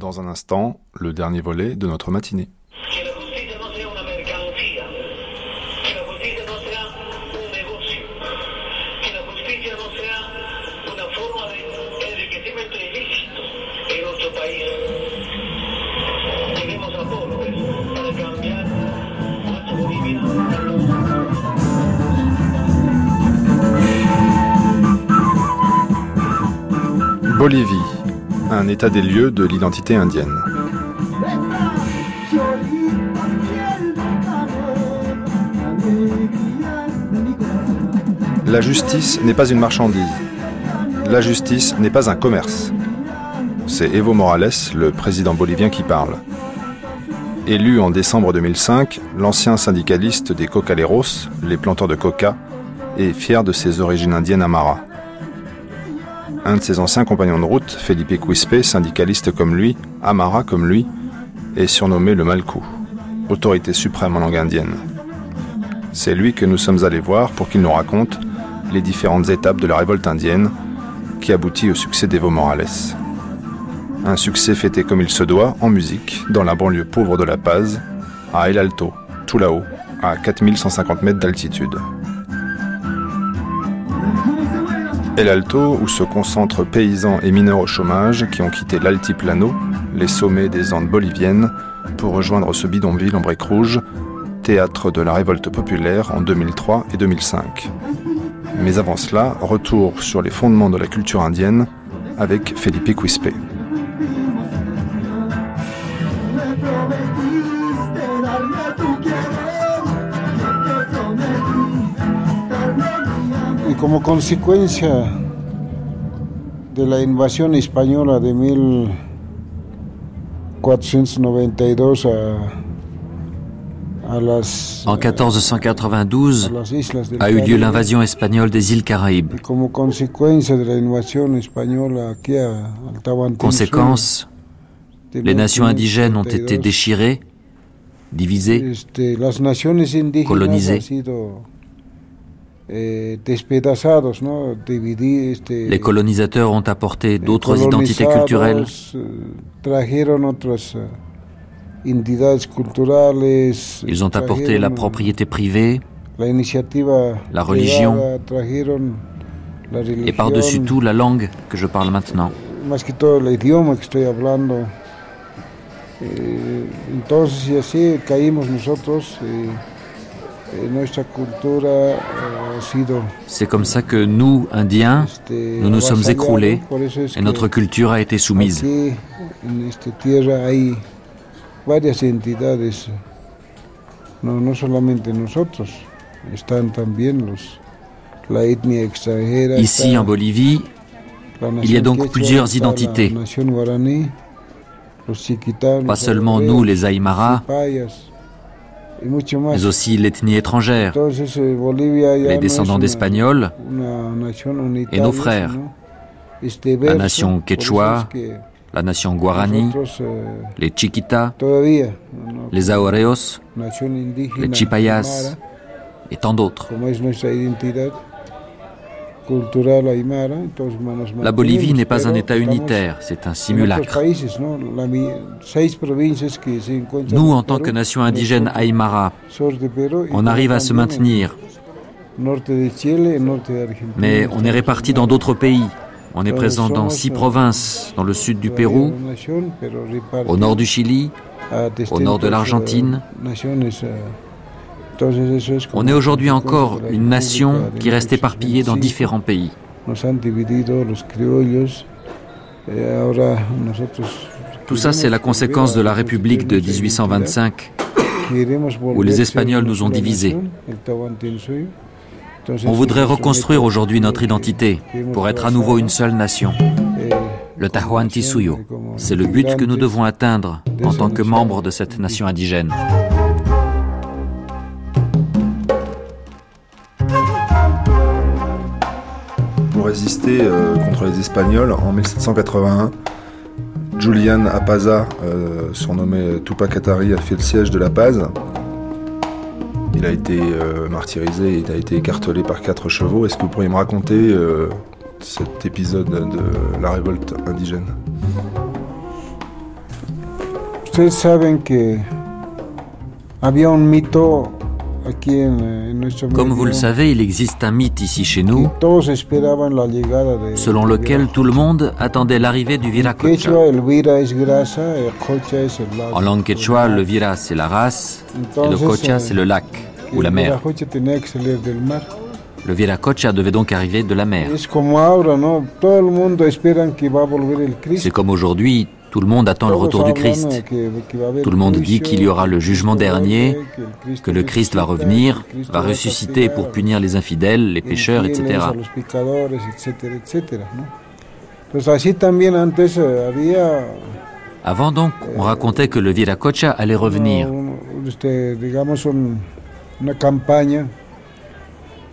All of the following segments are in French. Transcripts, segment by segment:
Dans un instant, le dernier volet de notre matinée. Bolivie, un état des lieux de l'identité indienne. La justice n'est pas une marchandise. La justice n'est pas un commerce. C'est Evo Morales, le président bolivien, qui parle. Élu en décembre 2005, l'ancien syndicaliste des Cocaleros, les planteurs de coca, est fier de ses origines indiennes amara. Un de ses anciens compagnons de route, Felipe Quispe, syndicaliste comme lui, Amara comme lui, est surnommé le Malkou, autorité suprême en langue indienne. C'est lui que nous sommes allés voir pour qu'il nous raconte les différentes étapes de la révolte indienne qui aboutit au succès d'Evo Morales. Un succès fêté comme il se doit, en musique, dans la banlieue pauvre de La Paz, à El Alto, tout là-haut, à 4150 mètres d'altitude. El Alto, où se concentrent paysans et mineurs au chômage qui ont quitté l'altiplano, les sommets des Andes boliviennes, pour rejoindre ce bidonville en briques rouges, théâtre de la révolte populaire en 2003 et 2005. Mais avant cela, retour sur les fondements de la culture indienne avec Felipe Quispe. Como consecuencia de la invasión española de 1492 En 1492 a eu lieu l'invasion espagnole des îles Caraïbes. Conséquence, les nations indigènes ont été déchirées, divisées, colonisées. Eh, Les colonisateurs ont apporté d'autres identités culturelles. Eh, Ils ont apporté la propriété privée, la religion et par-dessus tout la langue que je parle maintenant. C'est comme ça que nous, Indiens, nous nous sommes écroulés et notre culture a été soumise. Ici en Bolivie, il y a donc plusieurs identités. Pas seulement nous les Aymara, mais aussi l'ethnie étrangère, les descendants d'Espagnols. et nos frères, la nation quechua, la nation guarani, les Chiquitas, les Aoreos, les Chipayas et tant d'autres. La Bolivie n'est pas un État unitaire, c'est un simulacre. Nous, en tant que nation indigène Aymara, on arrive à se maintenir. Mais on est répartis dans d'autres pays. On est présent dans six provinces, dans le sud du Pérou, au nord du Chili, au nord de l'Argentine, on est aujourd'hui encore une nation qui reste éparpillée dans différents pays. Tout ça, c'est la conséquence de la République de 1825, où les Espagnols nous ont divisés. On voudrait reconstruire aujourd'hui notre identité pour être à nouveau une seule nation. Le Tahuantinsuyo, c'est le but que nous devons atteindre en tant que membres de cette nation indigène. Euh, contre les Espagnols en 1781. Julian Apaza, euh, surnommé Tupac Atari, a fait le siège de La Paz. Il a été euh, martyrisé, il a été écartelé par quatre chevaux. Est-ce que vous pourriez me raconter cet épisode de la révolte indigène? Un Comme vous le savez, il existe un mythe ici chez nous selon lequel tout le monde attendait l'arrivée du viracocha. En langue quechua, le vira c'est la race et le cocha c'est le lac ou la mer. Le viracocha devait donc arriver de la mer. C'est comme aujourd'hui, tout le monde attend le retour du Christ. Tout le monde dit qu'il y aura le jugement dernier, que le Christ va revenir, va ressusciter pour punir les infidèles, les pécheurs, etc. eh, Avant donc, on racontait que le viracocha allait revenir.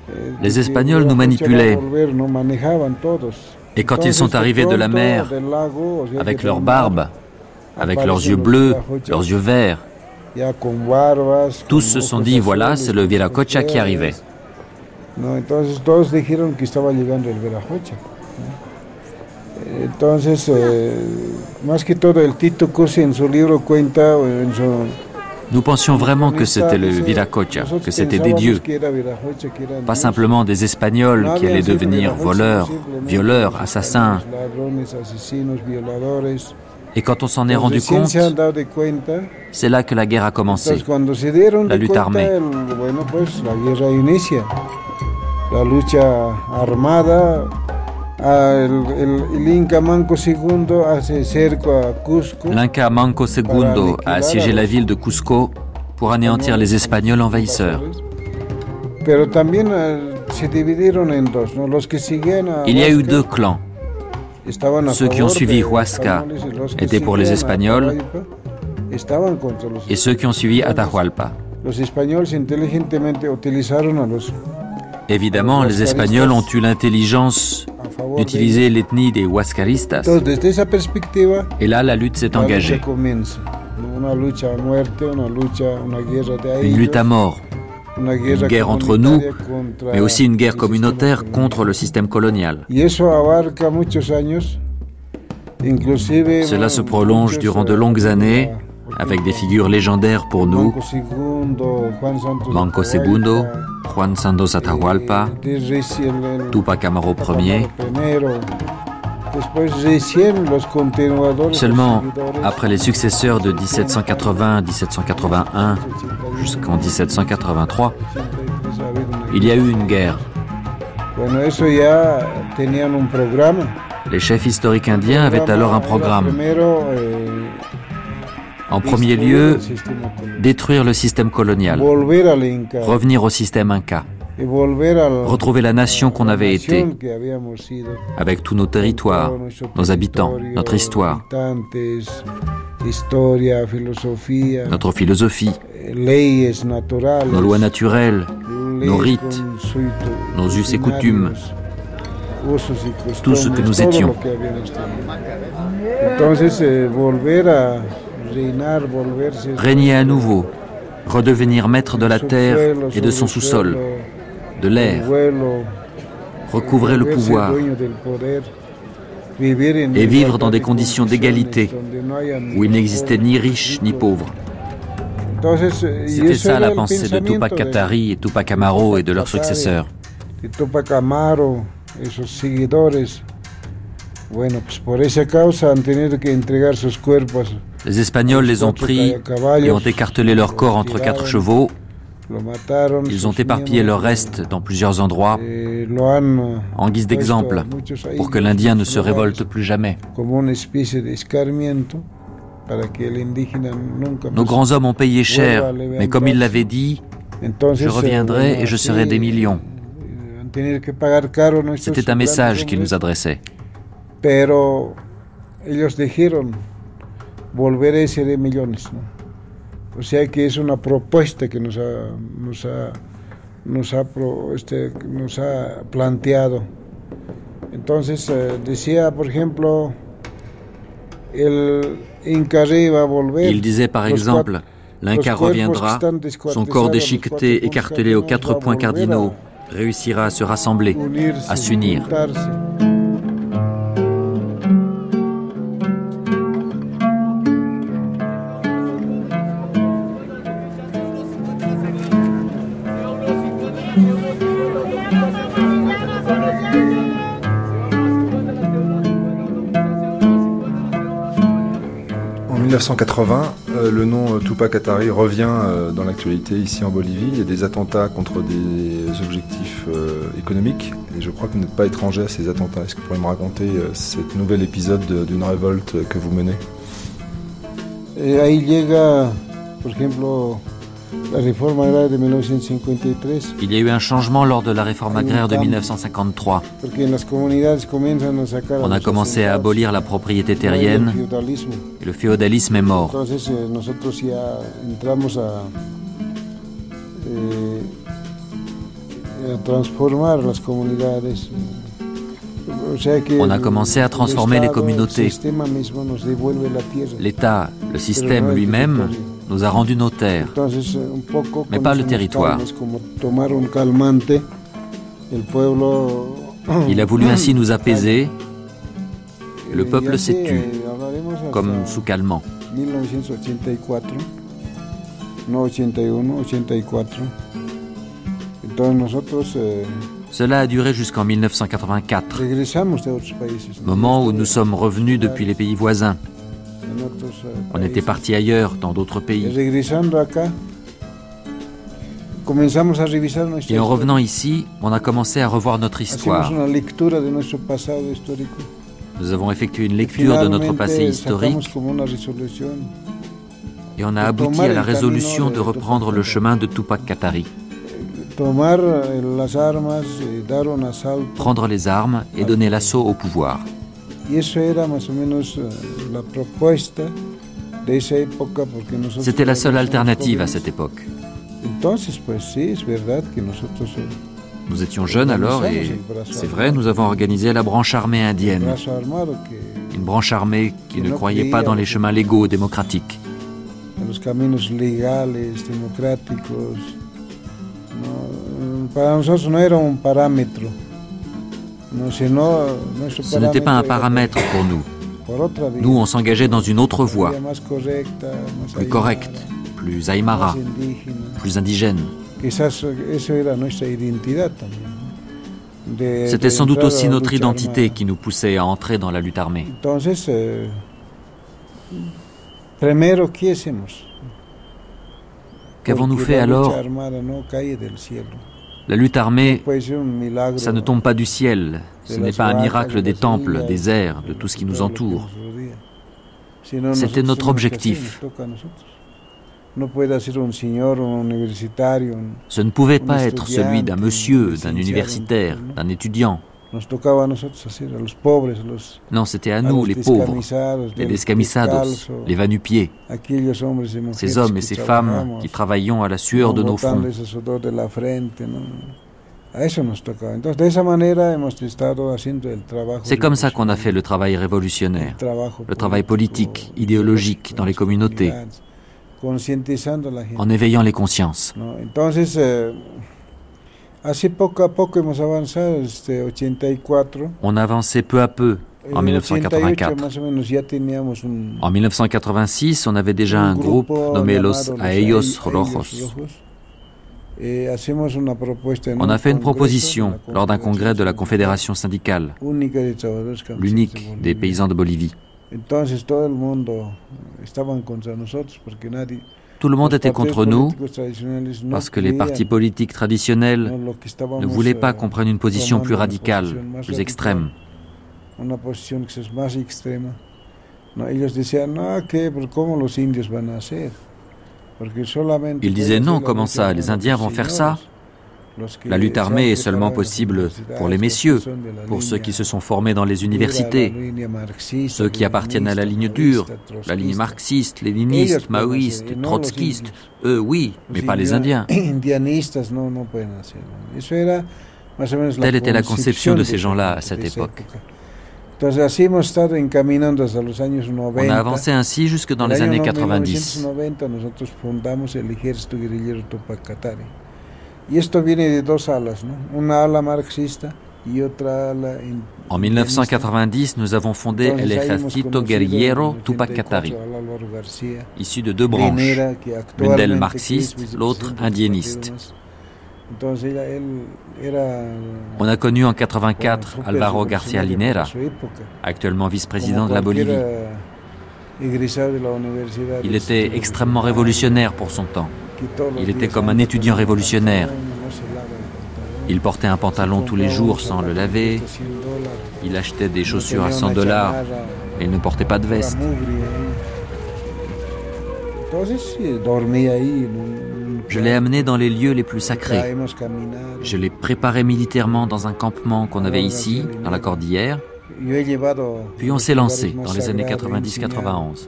eh, Les Espagnols nous manipulaient. Et quand ils sont arrivés de la mer, avec que leur del barbe, mar, avec leurs yeux bleus, leurs yeux verts, tous se sont dit, voilà, c'est le viracocha qui arrivait. entonces eh, más que todo, el Tito en su libro cuenta, en su... Nous pensions vraiment que c'était le viracocha, que c'était des dieux, pas simplement des Espagnols No qui allaient devenir voleurs, violeurs, assassins. Et quand on s'en est rendu compte, c'est là que la guerre a commencé. La cuenta, armée. La lucha armada. L'Inca Manco II a assiégé la ville de Cusco pour anéantir les Espagnols envahisseurs. Ah, a Il y a eu deux clans. ceux qui ont suivi Huasca étaient pour les Espagnols et ceux qui ont suivi Atahualpa. Évidemment, les Espagnols ont eu l'intelligence d'utiliser l'ethnie des Huascaristas. Et là, la lutte s'est engagée. Une lutte à mort, une guerre entre nous, mais aussi une guerre communautaire contre le système colonial. Cela se prolonge durant de eh, longues années, por avec des figures légendaires pour nous, Manco II, Juan Santos Atahualpa, eh, Tupac Amaru Ier. Seulement après les successeurs de 1780-1781 jusqu'en 1783, il y a eu une guerre. Les chefs historiques indiens avaient alors un programme. En premier lieu, détruire le système colonial, revenir au système inca, retrouver la nation qu'on avait été, avec tous nos territoires, nos habitants, notre histoire, notre philosophie, nos lois naturelles, nos rites, nos us et coutumes, tout ce que nous étions. Eh, régner à nouveau, redevenir maître de la terre et de son sous-sol, de l'air, recouvrer le pouvoir et vivre dans des conditions d'égalité où il n'existait ni riche ni pauvre. C'était ça la pensée de Tupac Katari et Tupac Amaru et de leurs successeurs. Bueno, pues por esa causa han tenido que entregar sus cuerpos. Les Espagnols les ont pris et ont écartelé leur corps entre quatre chevaux. Ils ont éparpillé leurs restes dans plusieurs endroits eh, en guise d'exemple pour que l'Indien ne se révolte plus jamais. Nos grands hommes ont payé cher, mais comme ils l'avaient dit, je reviendrai eh, et je serai des millions. eh, C'était un message qu'ils nous adressaient. Pero ellos dijeron volveré y seré millones ¿no? o sea que es una propuesta que nos ha nos ha nos ha, este, nos ha planteado entonces eh, decía por ejemplo el Inca va a volver Il disait par exemple, l'Inca reviendra, son corps déchiqueté, écartelé aux quatre points cardinaux, réussira à se rassembler, à s'unir. 1980, euh, le nom euh, Tupac Atari revient euh, dans l'actualité ici en Bolivie. Il y a des attentats contre des objectifs économiques et je crois que vous n'êtes pas étranger à ces attentats. Est-ce que vous pourriez me raconter cet nouvel épisode d'une révolte que vous menez? Ahí llega, por ejemplo, il y a eu un changement lors de la réforme agraire de 1953. On a commencé à abolir la propriété terrienne et le féodalisme est mort. On a commencé à transformer les communautés. L'État, le système lui-même, nous a rendu nos terres, mais pas le territoire. Il a voulu ainsi nous apaiser. Le peuple s'est tu, comme sous calmant. Cela a duré jusqu'en 1984, moment où nous sommes revenus depuis les pays voisins. On était parti ailleurs, dans d'autres pays. Et en revenant ici, on a commencé à revoir notre histoire. Nous avons effectué une lecture de notre passé historique et on a abouti à la résolution de reprendre le chemin de Tupac Katari. Prendre les armes et donner l'assaut au pouvoir. C'était la seule alternative à cette époque. Nous étions jeunes alors et c'est vrai, nous avons organisé la branche armée indienne. Une branche armée qui ne croyait pas dans les chemins légaux démocratiques. Ce n'était pas un paramètre pour nous. Nous, on s'engageait dans une autre voie, plus correcte, plus aymara, plus indigène. C'était sans doute aussi notre identité qui nous poussait à entrer dans la lutte armée. Qu'avons-nous fait alors? La lutte armée, ça ne tombe pas du ciel, ce n'est pas un miracle des temples, des airs, de tout ce qui nous entoure. C'était notre objectif. Ce ne pouvait pas être celui d'un monsieur, d'un universitaire, d'un étudiant. Non, c'était à nous, les pauvres, les descamisados, les vanupiés, ces hommes et ces femmes qui travaillions à la sueur de nos fronts. C'est comme ça qu'on a fait le travail révolutionnaire, le travail politique, idéologique dans les communautés, en éveillant les consciences. Eh, On avançait peu à peu en 1984. En 1986, on avait déjà un groupe nommé Los Aellos Rojos. On a fait une proposition lors d'un congrès de la Confédération syndicale, l'unique des paysans de Bolivie. Tout le monde était contre nous parce que les partis politiques traditionnels ne voulaient pas qu'on prenne une position plus radicale, plus extrême. Il disait non, comment ça? Les Indiens vont faire ça? La lutte armée est seulement possible pour les messieurs, pour ceux qui se sont formés dans les universités, ceux qui appartiennent à la ligne dure, la ligne marxiste, léniniste, maoïste, trotskiste. Eux, oui, mais pas les Indiens. Telle était la conception de ces gens-là à cette époque. On a avancé ainsi jusque dans les années 90. En 1990, nous avons fondé el Ejército Guerrillero Tupac Katari, issu de deux branches, l'une d'elles marxiste, l'autre indienniste. On a connu en 84 Alvaro García Linera, actuellement vice-président de la Bolivie. Il était extrêmement révolutionnaire pour son temps. Il était comme un étudiant révolutionnaire. Il portait un pantalon tous les jours sans le laver. Il achetait des chaussures à 100 dollars et il ne portait pas de veste. Je l'ai amené dans les lieux les plus sacrés. Je l'ai préparé militairement dans un campement qu'on avait ici, dans la cordillère. Puis on s'est lancé dans les années 90-91.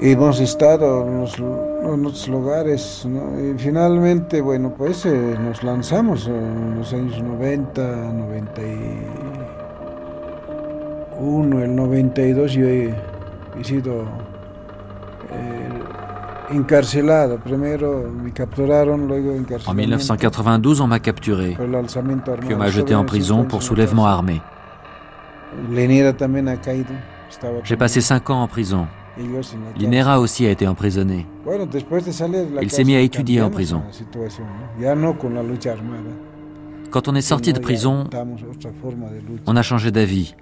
Hemos estado en, los, en otros lugares ¿no? y finalmente bueno pues eh, nos lanzamos en los años 90 91 el 92 yo he, he sido eh, encarcelado. Primero me capturaron luego En 1992 on m'a capturé. Puis on m'a jeté en prison pour soulèvement armé J'ai passé cinq ans en prison. Linera aussi a été emprisonné. Il s'est mis à étudier en prison. Quand on est sorti de prison, on a changé d'avis.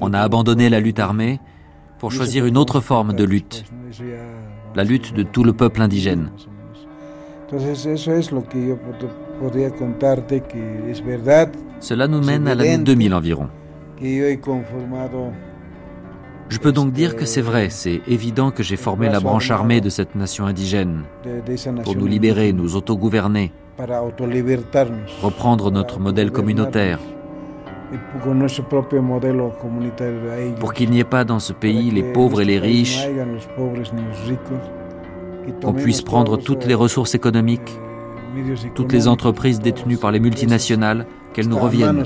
On a abandonné la lutte armée pour choisir une autre forme de lutte, la lutte de tout le peuple indigène. Cela nous mène à l'année 2000 environ. Je peux donc dire que c'est vrai, c'est évident que j'ai formé la branche armée de cette nation indigène. pour nous libérer, nous autogouverner, reprendre notre modèle communautaire, pour qu'il n'y ait pas dans ce pays les pauvres et les riches, qu'on puisse prendre toutes les ressources économiques, toutes les entreprises détenues par les multinationales, qu'elles nous reviennent.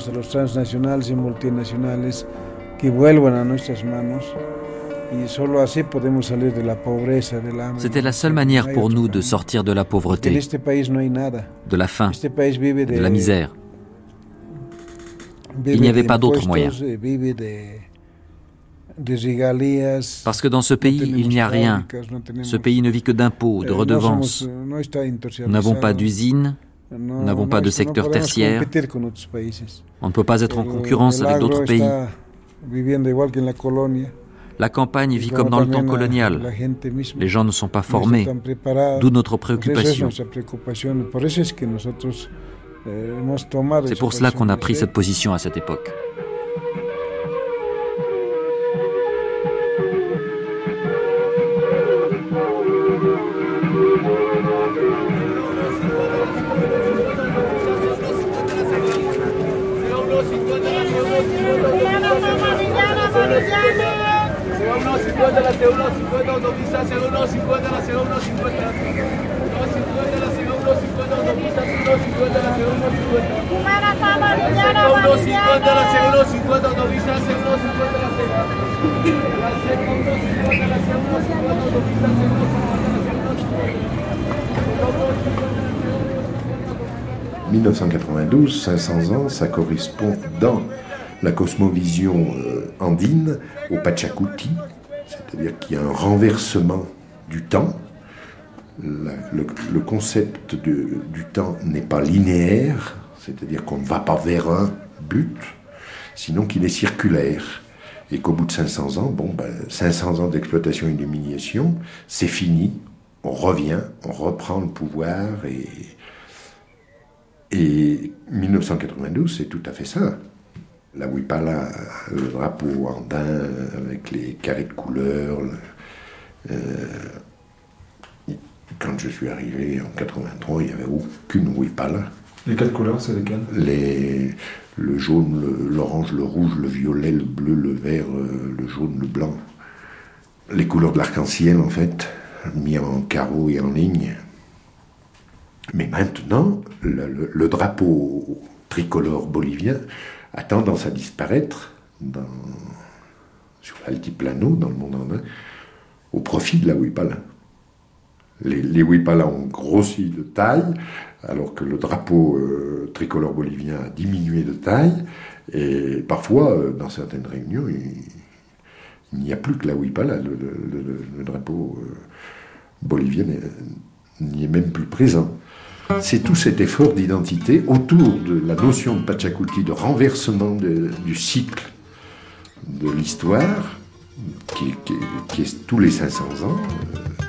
C'était la seule manière pour nous de sortir de la pauvreté, de la faim, de la misère. Il n'y avait pas d'autre moyen. Parce que dans ce pays, il n'y a rien. Ce pays ne vit que d'impôts, de eh, redevances. Nous n'avons pas d'usines, nous n'avons pas de secteur tertiaire. On ne peut pas être en concurrence avec d'autres pays. La campagne vit comme dans le temps colonial. Les gens ne sont pas formés, d'où notre préoccupation. Eh, C'est pour cela qu'on a pris cette position à cette époque. 1992, 500 ans, ça correspond dans la cosmovision euh, andine au Pachacuti, c'est-à-dire qu'il y a un renversement du temps. le, concept du temps n'est pas linéaire, c'est-à-dire qu'on ne va pas vers un but, sinon qu'il est circulaire. Et qu'au bout de 500 ans, bon, ben, 500 ans d'exploitation et d'humiliation, c'est fini, on revient, on reprend le pouvoir et, et 1992, c'est tout à fait ça la Wipala, le drapeau andin avec les carrés de couleurs. Euh, quand je suis arrivé en 83, il n'y avait aucune Wipala. Les quatre couleurs, c'est lesquelles? Les, Le jaune, l'orange, le, rouge, le violet, le bleu, le vert, euh, le jaune, le blanc. Les couleurs de l'arc-en-ciel, en fait, mis en carreau et en ligne. Mais maintenant, le drapeau tricolore bolivien, a tendance à disparaître dans, sur l'altiplano, dans le monde andin, au profit de la Wipala. Les, les ont grossi de taille, alors que le drapeau euh, tricolore bolivien a diminué de taille, et parfois, euh, dans certaines réunions, il, n'y a plus que la Wipala, le, drapeau euh, bolivien n'y est même plus présent. C'est tout cet effort d'identité autour de la notion de Pachacuti, de renversement du cycle de l'histoire, qui, est tous les 500 ans. Euh,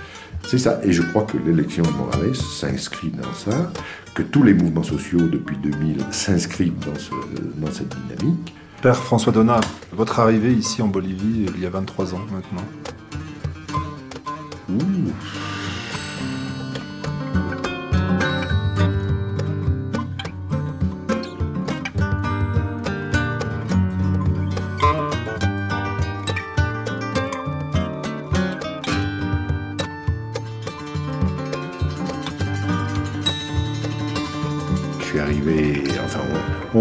c'est ça. Et je crois que l'élection de Morales s'inscrit dans ça, que tous les mouvements sociaux depuis 2000 s'inscrivent dans, dans cette dynamique. Père François Donat, votre arrivée ici en Bolivie il y a 23 ans maintenant. Ouh.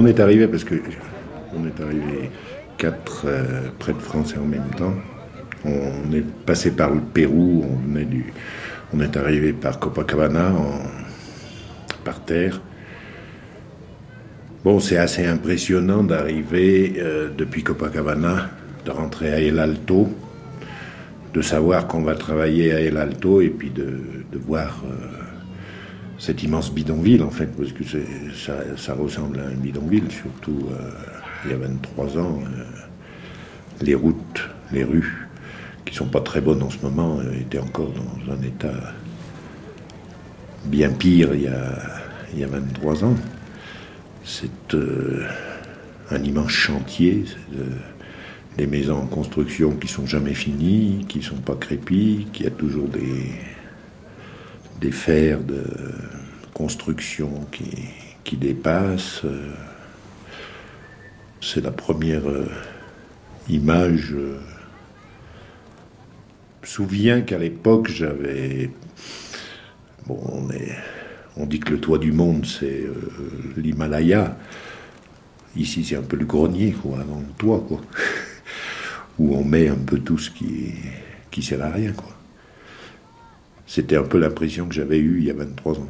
On est arrivé parce que on est arrivé quatre euh, près de France en même temps. On est passé par le Pérou, on du, on est arrivé par Copacabana par terre. Bon, c'est assez impressionnant d'arriver euh, depuis Copacabana, de rentrer à El Alto, de savoir qu'on va travailler à El Alto et puis de, voir euh, cet immense bidonville, en fait, parce que ça, ressemble à un bidonville, surtout euh, il y a 23 ans. Euh, les routes, les rues, qui sont pas très bonnes en ce moment, euh, étaient encore dans un état bien pire il y a, il y a 23 ans. C'est un immense chantier, des maisons en construction qui sont jamais finies, qui sont pas crépies, qui a toujours des des fers de construction qui, qui dépassent. Euh, c'est la première euh, image. Je me souviens qu'à l'époque, j'avais. Bon, on, est... on dit que le toit du monde, c'est euh, l'Himalaya. Ici, c'est un peu le grenier, quoi, avant le toit, quoi. Où on met un peu tout ce qui, qui sert à rien, quoi. C'était un peu l'impression que j'avais eue il y a 23 ans.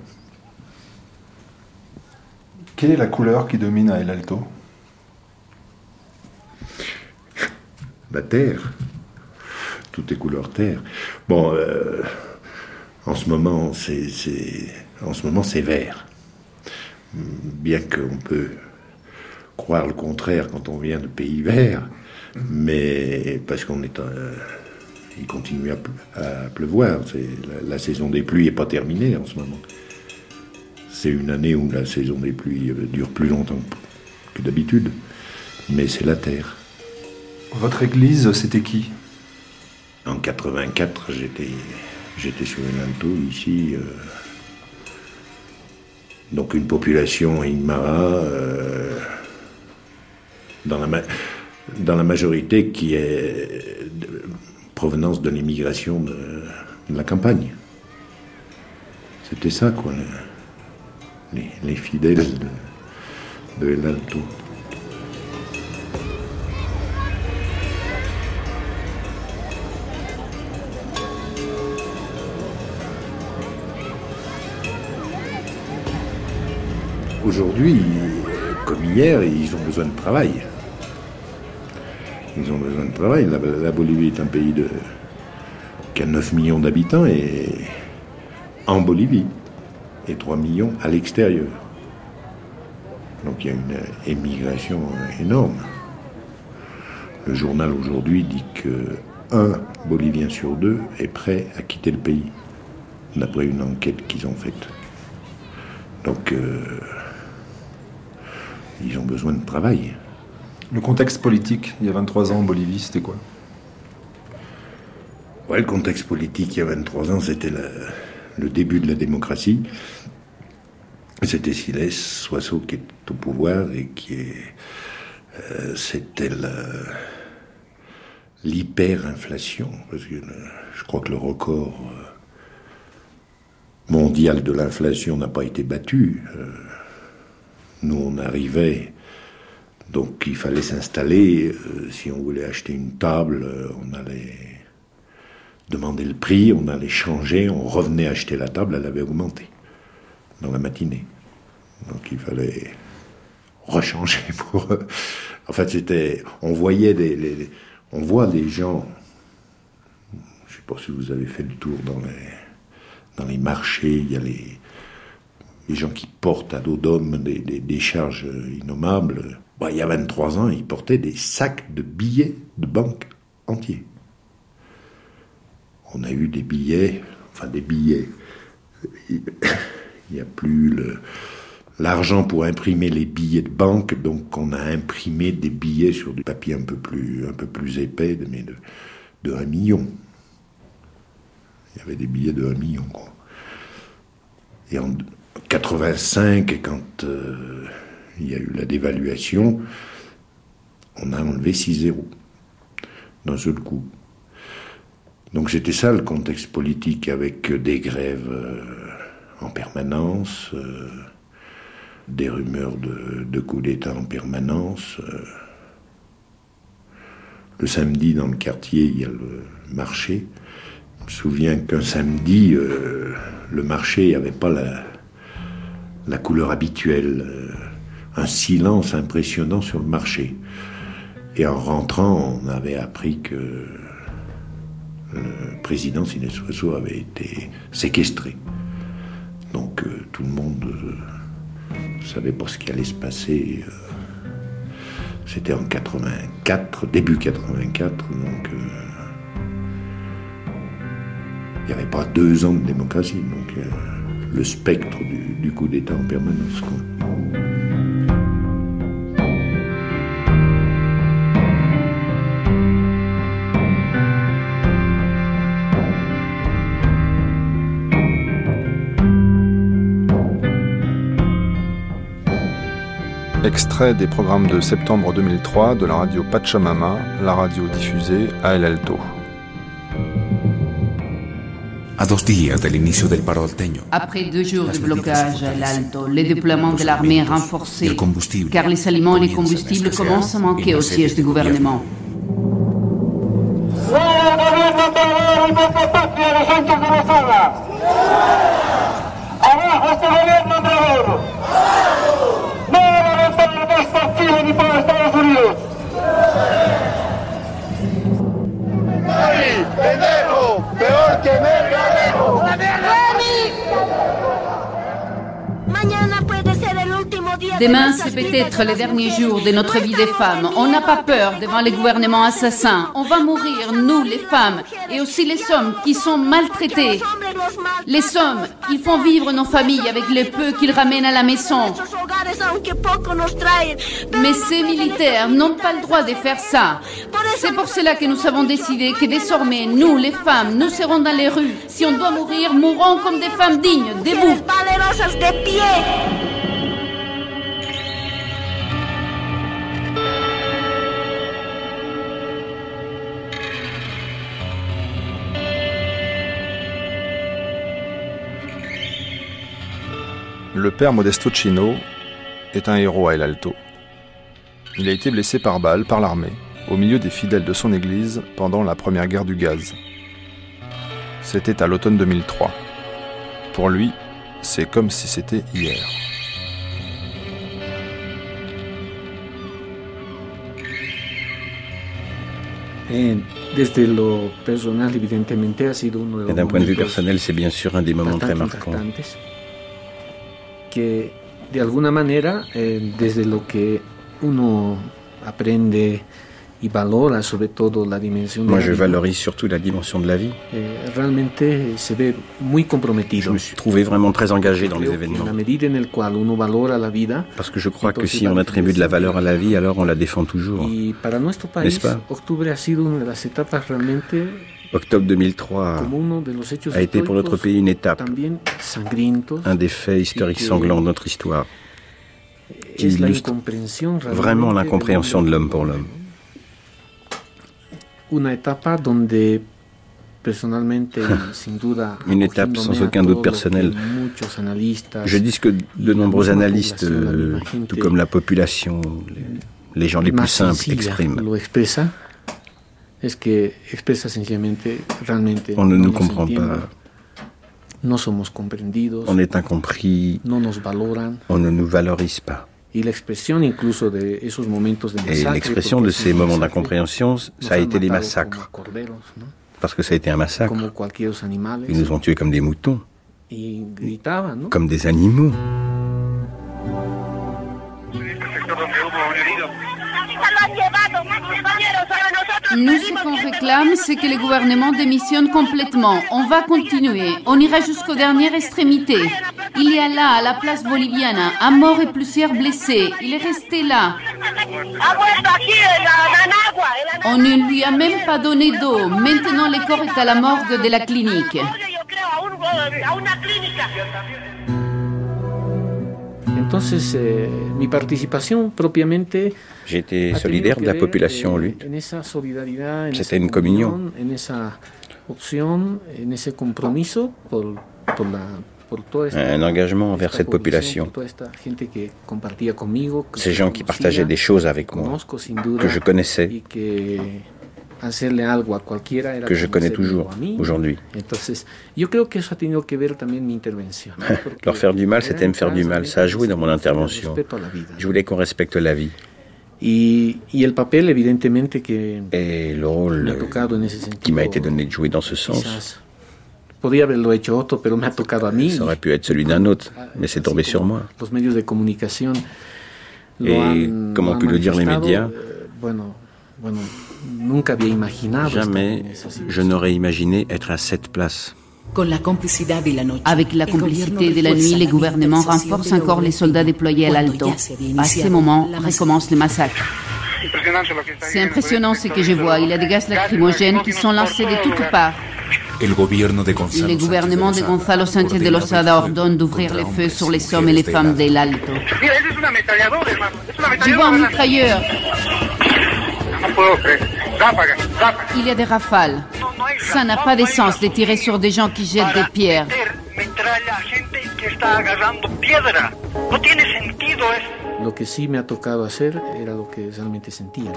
Quelle est la couleur qui domine à El Alto? La terre. Tout est couleur terre. Bon, euh, en ce moment, c'est, en ce moment, c'est vert. Bien qu'on peut croire le contraire quand on vient de pays verts, mais parce qu'on est euh, il continue à, pleuvoir. La, saison des pluies n'est pas terminée en ce moment. C'est une année où la saison des pluies euh, dure plus longtemps que d'habitude, mais c'est la terre. Votre église, c'était qui? En 84, j'étais, j'étais sur un alto ici. Euh, donc une population Ingmara euh, dans, la, dans la majorité qui est provenance de l'immigration de, la campagne. C'était ça, quoi, les, fidèles de, de El Alto. Aujourd'hui, comme hier, ils ont besoin de travail. Ils ont besoin de travail. La, Bolivie est un pays de, qui a 9 millions d'habitants et en Bolivie et 3 millions à l'extérieur. Donc il y a une émigration énorme. Le journal aujourd'hui dit que un Bolivien sur deux est prêt à quitter le pays, d'après une enquête qu'ils ont faite. Donc euh, ils ont besoin de travail. Le contexte politique, il y a 23 ans en Bolivie, c'était quoi? Ouais, le contexte politique, il y a 23 ans, c'était le début de la démocratie. C'était Siles Soiseau qui est au pouvoir et qui est. Euh, c'était l'hyperinflation, parce que je crois que le record euh, mondial de l'inflation n'a pas été battu. Euh, nous, on arrivait donc il fallait s'installer. Euh, si on voulait acheter une table, euh, on allait demander le prix, on allait changer, on revenait acheter la table, elle avait augmenté dans la matinée. Donc il fallait rechanger pour. en fait, c'était. On voyait des. on voit des gens. Je sais pas si vous avez fait le tour dans les, dans les marchés, il y a les les gens qui portent à dos d'homme des, charges innommables. Il y a 23 ans, ils portaient des sacs de billets de banque entiers. On a eu des billets, enfin des billets. Il n'y a plus l'argent pour imprimer les billets de banque, donc on a imprimé des billets sur du papier un peu plus, épais, mais de, de 1 million. Il y avait des billets de 1 million. Et en 85, quand euh, il y a eu la dévaluation, on a enlevé 6 zéros d'un seul coup. Donc c'était ça le contexte politique avec des grèves euh, en permanence, euh, des rumeurs de, de coup d'État en permanence. Le samedi, dans le quartier, il y a le marché. Je me souviens qu'un samedi, euh, le marché n'avait pas la, couleur habituelle. Euh, un silence impressionnant sur le marché. Et en rentrant, on avait appris que le président Sinesouesso avait été séquestré. Donc euh, tout le monde ne savait pas ce qui allait se passer. C'était en 84, début 84, donc euh, il n'y avait pas deux ans de démocratie, donc euh, le spectre du, coup d'État en permanence. Extrait des programmes de septembre 2003 de la radio Pachamama, la radio diffusée à El Alto. Après deux jours de blocage à El Alto, le déploiement de l'armée est renforcé, car les aliments et les combustibles commencent à manquer au siège du gouvernement. Estados Unidos. Pendejo! ¡Peor que Mergarejo! ¡La! Demain, c'est peut-être le dernier jour de notre vie des femmes. On n'a pas peur devant les gouvernements assassins. On va mourir, nous, les femmes, et aussi les hommes qui sont maltraités. Les hommes, ils font vivre nos familles avec le peu qu'ils ramènent à la maison. Mais ces militaires n'ont pas le droit de faire ça. C'est pour cela que nous avons décidé que désormais, nous, les femmes, nous serons dans les rues. Si on doit mourir, mourons comme des femmes dignes, debout. Le père Modesto Chino est un héros à El Alto. Il a été blessé par balle par l'armée, au milieu des fidèles de son église pendant la première guerre du gaz. C'était à l'automne 2003. Pour lui, c'est comme si c'était hier. D'un point de vue personnel, c'est bien sûr un des moments très marquants que de alguna manera, eh, desde lo que uno aprende y valora sobre todo la dimensión Moi, je valorise surtout la dimension de la vie. Eh, realmente se ve muy comprometido. Je me suis trouvé vraiment très engagé dans les événements. La medida en el cual uno valora la vida, Parce que je crois que si on attribue de la valeur à la vie, alors on la défend toujours. Y para nuestro país, octubre ha sido una de las etapas realmente Octobre 2003 a été pour notre pays une étape, un des faits historiques sanglants de notre histoire, qui illustre vraiment l'incompréhension de l'homme pour l'homme. Une étape sans aucun doute personnel. Je dis ce que de nombreux analystes, tout comme la population, les gens les plus simples, expriment. On ne nous comprend pas. On est incompris. On ne nous valorise pas. Et l'expression de ces moments d'incompréhension, ça a été des massacres. Parce que ça a été un massacre. Ils nous ont tués comme des moutons. comme des animaux. Nous, ce qu'on réclame, c'est que le gouvernement démissionne complètement. On va continuer. On ira jusqu'aux dernières extrémités. Il y a là, à la place bolivienne, un mort et plusieurs blessés. Il est resté là. On ne lui a même pas donné d'eau. Maintenant, le corps est à la morgue de la clinique. Entonces, eh, mi participación propiamente J'étais solidaire de la population, lui. C'était une communion. Un engagement envers cette population. Ces gens qui partageaient des choses avec moi, que je connaissais, que je connais toujours aujourd'hui. Leur faire du mal, c'était me faire du mal. Ça a joué dans mon intervention. Je voulais qu'on respecte la vie. Et le rôle qui m'a été donné de jouer dans ce sens, ça aurait pu être celui d'un autre, mais c'est tombé sur moi. Et comme ont pu le dire les médias, jamais je n'aurais imaginé être à cette place. Avec la complicité de la nuit, les gouvernements renforcent encore les soldats déployés à l'Alto. À ce moment, recommence le massacre. C'est impressionnant ce que je vois. Il y a des gaz lacrymogènes qui sont lancés de toutes parts. Le gouvernement de Gonzalo Sánchez de Losada ordonne d'ouvrir le feu sur les hommes et les femmes de l'Alto. Je vois un mitrailleur. Il y a des rafales. Ça n'a pas de sens de tirer sur des gens qui jettent des pierres.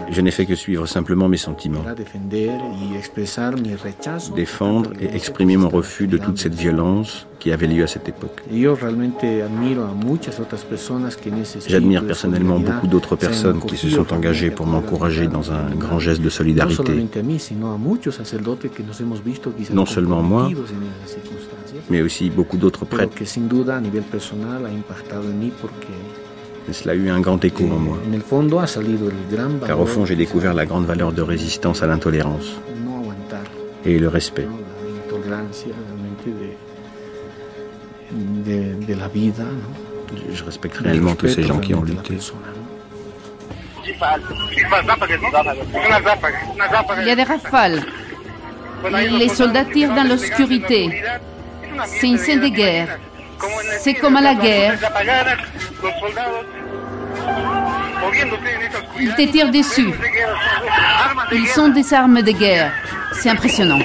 Je n'ai fait que suivre simplement mes sentiments. Défendre et exprimer mon refus de toute cette violence qui avait lieu à cette époque. J'admire personnellement beaucoup d'autres personnes qui se sont engagées pour m'encourager dans un grand geste de solidarité. Non seulement moi, mais aussi beaucoup d'autres prêtres. Mais cela a eu un grand écho en moi. Car au fond, j'ai découvert la grande valeur de résistance à l'intolérance et le respect. Je respecte réellement tous ces gens qui ont lutté. Il y a des rafales. Les soldats tirent dans l'obscurité. C'est une scène de guerre. C'est comme à la guerre. Ils te tirent dessus. Ils sont des armes de guerre. C'est impressionnant.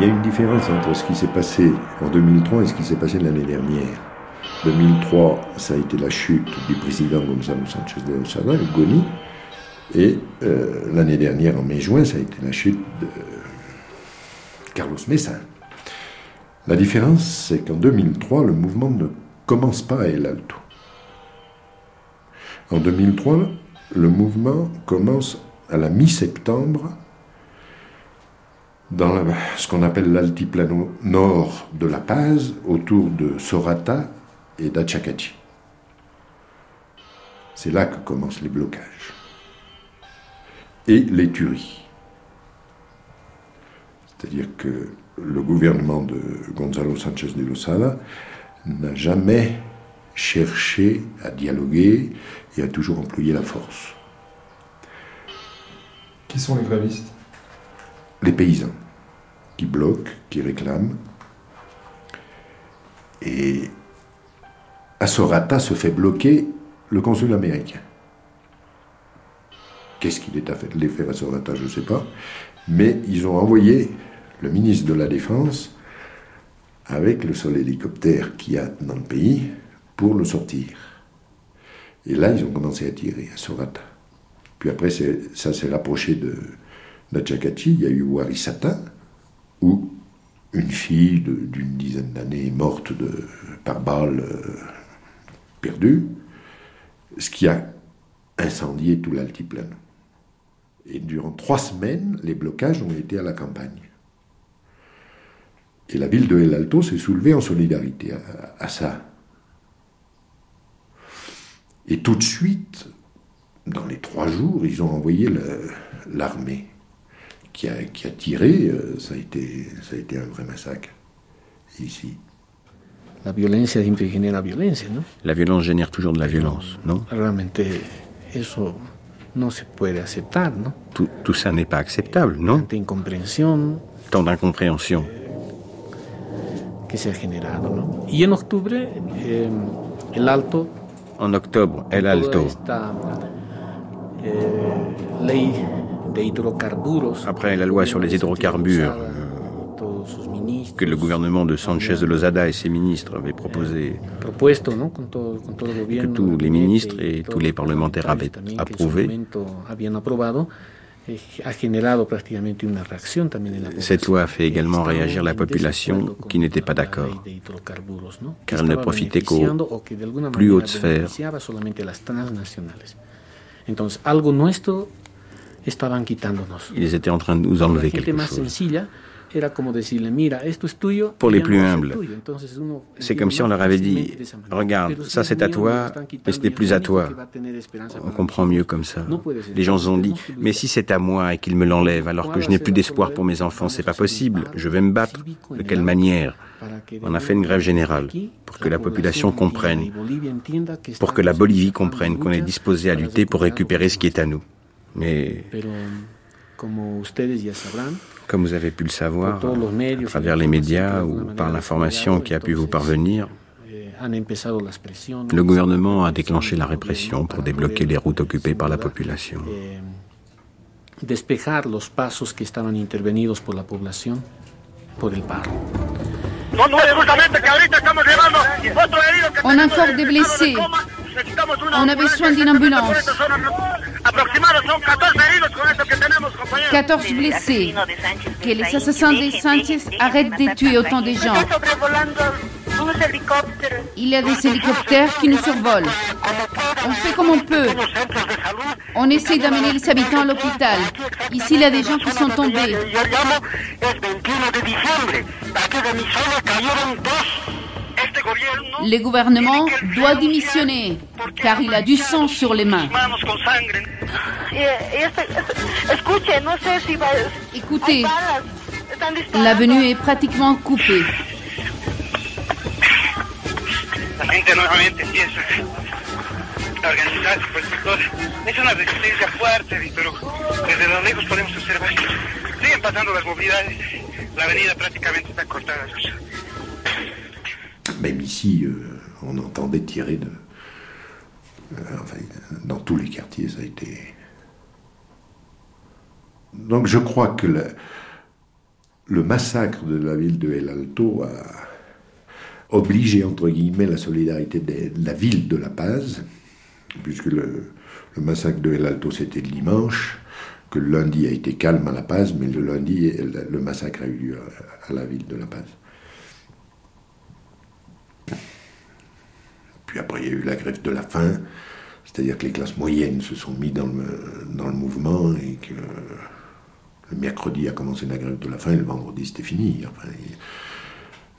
Il y a une différence entre ce qui s'est passé en 2003 et ce qui s'est passé l'année dernière. 2003, ça a été la chute du président Gonzalo Sanchez de Osada, le Goni, et euh, l'année dernière, en mai-juin, ça a été la chute de Carlos Mesa. La différence, c'est qu'en 2003, le mouvement ne commence pas à El Alto. En 2003, le mouvement commence à la mi-septembre dans ce qu'on appelle l'altiplano nord de La Paz, autour de Sorata et d'Achacachi. C'est là que commencent les blocages et les tueries. C'est-à-dire que le gouvernement de Gonzalo Sánchez de Losada n'a jamais cherché à dialoguer et a toujours employé la force. Qui sont les grévistes? Les paysans qui bloquent, qui réclament. Et Assorata se fait bloquer le consul américain. Qu'est-ce qu'il est à faire à Sorata, je ne sais pas. Mais ils ont envoyé le ministre de la Défense avec le seul hélicoptère qu'il y a dans le pays pour le sortir. Et là, ils ont commencé à tirer à Sorata. Puis après, ça s'est rapproché de Nachakachi. Il y a eu Warisata, où une fille d'une dizaine d'années morte de, par balle euh, perdue, ce qui a incendié tout l'altiplano. Et durant trois semaines, les blocages ont été à la campagne. Et la ville de El Alto s'est soulevée en solidarité à, ça. Et tout de suite, dans les trois jours, ils ont envoyé l'armée qui a, tiré. Euh, ça a, été, ça a été un vrai massacre ici. La violence génère violence, non La violence génère toujours de la violence, non? Realmente, eso no se puede aceptar, non tout, tout ça n'est pas acceptable, non? Tant d'incompréhension que se ha generado. ¿no? Y en octubre, eh, el Alto. En octobre, el Alto. Esta, eh, ley de hidrocarburos. Après la loi sur les hydrocarbures que le gouvernement de Sanchez de Lozada et ses ministres avaient proposé, que tous les ministres et tous les parlementaires avaient approuvé, cette loi a fait également réagir la population qui n'était pas d'accord, car elle ne profitait qu'aux plus hautes sphères. Ils étaient en train de nous enlever quelque chose. Pour les plus humbles, c'est comme si on leur avait dit, regarde, ça c'est à toi, mais ce n'est plus à toi. On comprend mieux comme ça. Les gens ont dit, mais si c'est à moi et qu'ils me l'enlèvent alors que je n'ai plus d'espoir pour mes enfants, c'est pas possible. Je vais me battre. De quelle manière On a fait une grève générale pour que la population comprenne, pour que la Bolivie comprenne qu'on est disposé à lutter pour récupérer ce qui est à nous. Mais comme vous avez pu le savoir, à travers les médias ou par l'information qui a pu vous parvenir, eh, le gouvernement a déclenché la répression pour débloquer les routes occupées par la population. Eh, On a encore des blessés. On a besoin d'une ambulance. 14 blessés. Que les assassins de Sanchez arrêtent de tuer autant de gens. Il y a des hélicoptères qui nous survolent. On fait comme on peut. On essaie d'amener les habitants à l'hôpital. Ici, il y a des gens qui sont tombés. Le gouvernement doit démissionner car il a du sang sur les mains. Écoutez, l'avenue est pratiquement coupée. Même ici, euh, on entendait tirer de. Euh, dans tous les quartiers, ça a été. Donc je crois que le, le massacre de la ville de El Alto a obligé, entre guillemets, la solidarité de la ville de La Paz, puisque le, le massacre de El Alto c'était le dimanche, que le lundi a été calme à La Paz, mais le lundi, le massacre a eu lieu à la ville de La Paz. Puis après, il y a eu la grève de la faim, c'est-à-dire que les classes moyennes se sont mis dans le, mouvement et que le mercredi a commencé la grève de la faim et le vendredi c'était fini.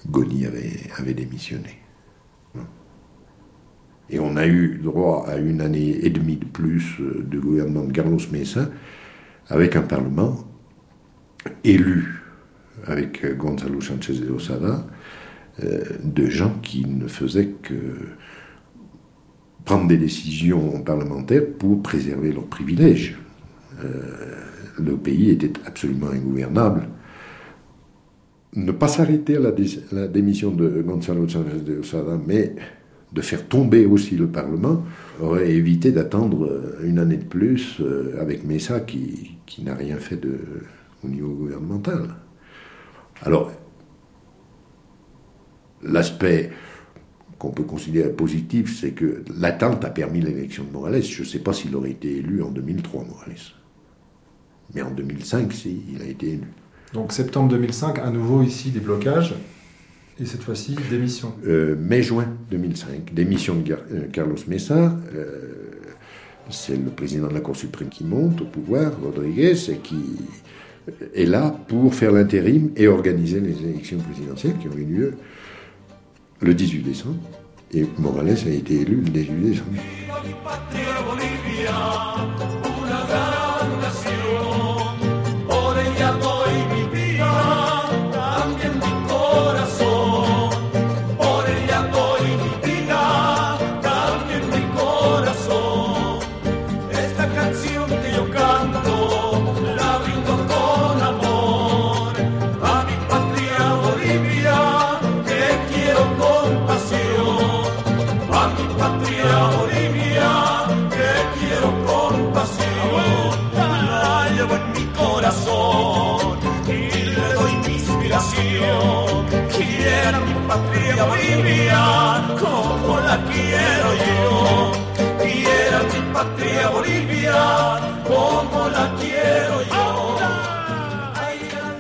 Goni avait, avait démissionné. Et on a eu droit à une année et demie de plus euh, de gouvernement de Carlos Mesa avec un parlement élu avec Gonzalo Sanchez de Osada euh, de gens qui ne faisaient que prendre des décisions parlementaires pour préserver leurs privilèges. Euh, le pays était absolument ingouvernable. Ne pas s'arrêter à la, démission de Gonzalo Sánchez de Osada, mais de faire tomber aussi le Parlement, aurait évité d'attendre une année de plus euh, avec Messa qui, qui n'a rien fait au niveau gouvernemental. Alors, l'aspect qu'on peut considérer positif, c'est que l'attente a permis l'élection de Morales. Je ne sais pas s'il aurait été élu en 2003, Morales. Mais en 2005, si, il a été élu. Donc septembre 2005, à nouveau ici des blocages, et cette fois-ci démission. Euh, Mai-juin 2005, démission de euh, Carlos Mesa. Euh, C'est le président de la Cour suprême qui monte au pouvoir, Rodriguez, et qui est là pour faire l'intérim et organiser les élections présidentielles qui ont eu lieu le 18 décembre. Et Morales a été élu le 18 décembre.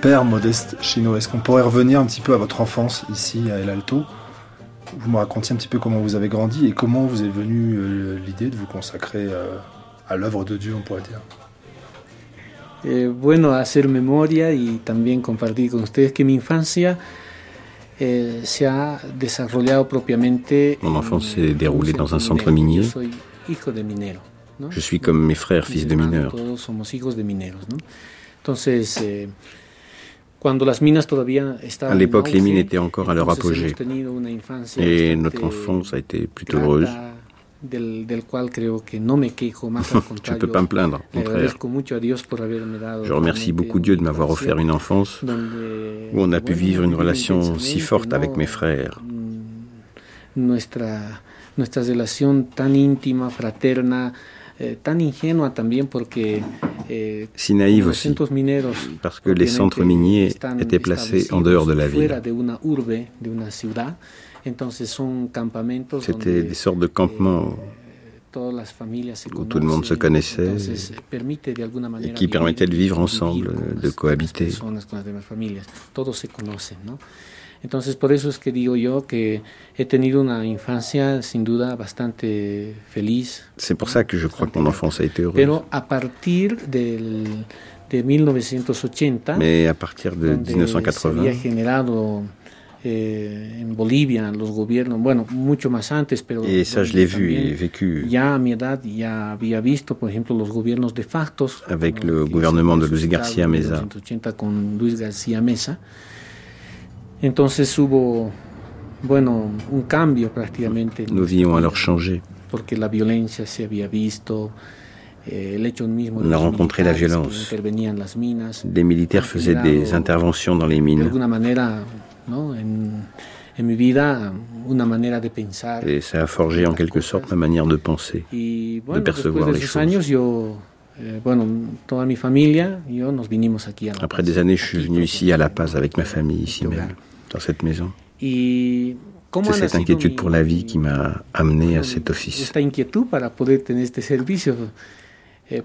Père Modeste Chino, est-ce qu'on pourrait revenir un petit peu à votre enfance ici à El Alto Vous me racontiez un petit peu comment vous avez grandi et comment vous est venue euh, l'idée de vous consacrer euh, à l'œuvre de Dieu, on pourrait dire. Eh, bueno, hacer memoria y también compartir con ustedes que mi infancia eh, se ha desarrollado propiamente. Mon enfance s'est déroulée dans un centre minier. Yo soy hijo de minero. Je suis comme mes frères, fils de mineurs. Eh, À l'époque, les mines étaient encore à leur apogée. Et notre enfance a été plutôt heureuse. Je ne peux pas me plaindre, au contraire. Je remercie beaucoup Dieu de m'avoir offert une enfance où on a pu vivre une relation si forte avec mes frères. Mm, Nuestra, nuestra relación tan íntima, fraterna, eh, tan ingenua también porque eh, Si naïve aussi, mineros parce que les centres miniers étaient placés en dehors de la ville. C'était des sortes de campements se où tout le monde se connaissait et qui permettaient de vivre ensemble, de cohabiter. Entonces, por eso es que digo yo que he tenido una infancia sin duda bastante feliz, C'est pour ça que je crois que mon enfance a été heureuse. pero a partir del, de 1980, Mais à partir de donde se había 1980, generado eh, en Bolivia los gobiernos, bueno, mucho más antes, pero et ça je donde l'ai vu et también vécu ya a mi edad ya había visto, por ejemplo, los gobiernos de factos. avec como le que gouvernement se de Luis en. 1980 con Luis García Mesa. Entonces hubo, bueno, un cambio prácticamente. en Nos nuestra vions vida, alors changer. Porque la violencia se había visto, de On a rencontré la violence. Les militaires faisaient des interventions dans les De mines de et ça a forgé en quelque sorte ma manière de penser. Bueno, percevoir de les choses. eh, Après des années, je suis venu ici à La Paz avec ma famille, ici même. Dans cette maison. C'est cette inquiétude pour la vie qui m'a amené à cet office. Eh,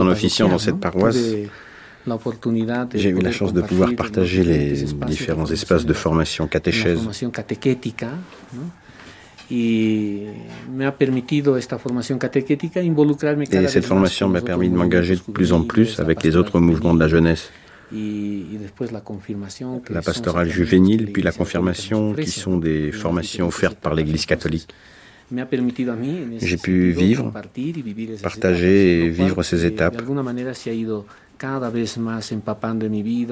en, officiant dans cette paroisse, J'ai eu la chance de pouvoir partager les différents espaces de formation catéchèse. Y me ha permitido esta formación catequética involucrarme cada Et cette formation m'a permis de m'engager de plus en plus avec les autres mouvements de la jeunesse, la pastorale juvénile, puis la confirmation, qui sont des formations offertes par l'Église catholique. J'ai pu vivre, partager et vivre ces eh, étapes.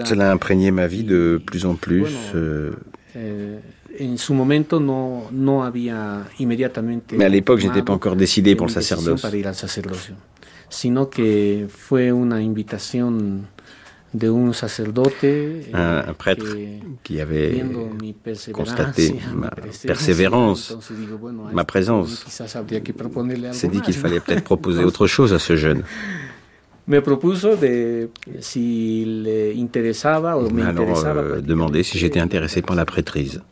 Cela a imprégné ma vie de plus en plus. Euh, Eh, en su momento no, no había inmediatamente. Mais à l'époque, j'étais pas encore décidé pour le sacerdoce. Para ir al sacerdocio, sino que fue una invitación de un sacerdote. eh, un, un prêtre que, qui avait constaté ma persévérance, ma présence, s'est dit qu'il fallait peut-être proposer autre chose à ce jeune. Me propuso de si le interesaba o Il me m'a alors euh, demandé si j'étais intéressé par la prêtrise.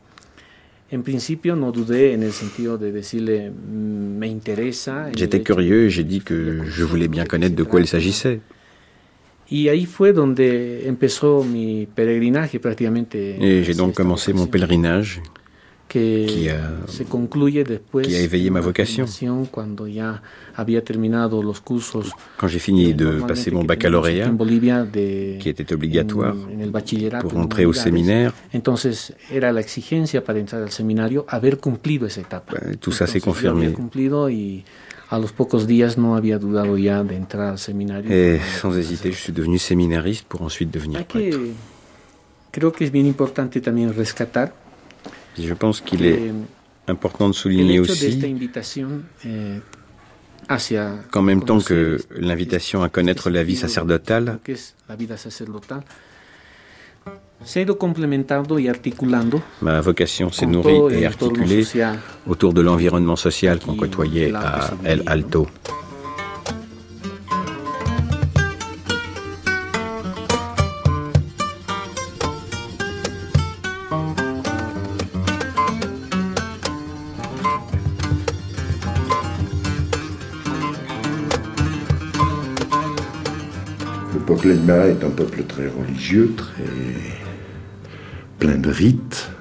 En principio no dudé en el sentido de decirle "Mm, me interesa. J'étais curieux et j'ai dit que je voulais bien connaître de quoi il s'agissait. Y ahí fue donde empezó mi peregrinaje prácticamente. Et j'ai donc commencé mon pèlerinage qui a, qui a éveillé ma vocation. Quand j'ai fini de passer mon baccalauréat, qui était obligatoire pour entrer au séminaire, tout ça s'est confirmé. Et sans hésiter, je suis devenu séminariste pour ensuite devenir prêtre. Je pense qu'il est important de souligner aussi qu'en même temps que l'invitation à connaître la vie sacerdotale, Ma vocation s'est nourrie et articulée autour de l'environnement social qu'on côtoyait à El Alto. Peuple est un peuple très religieux, très plein de rites.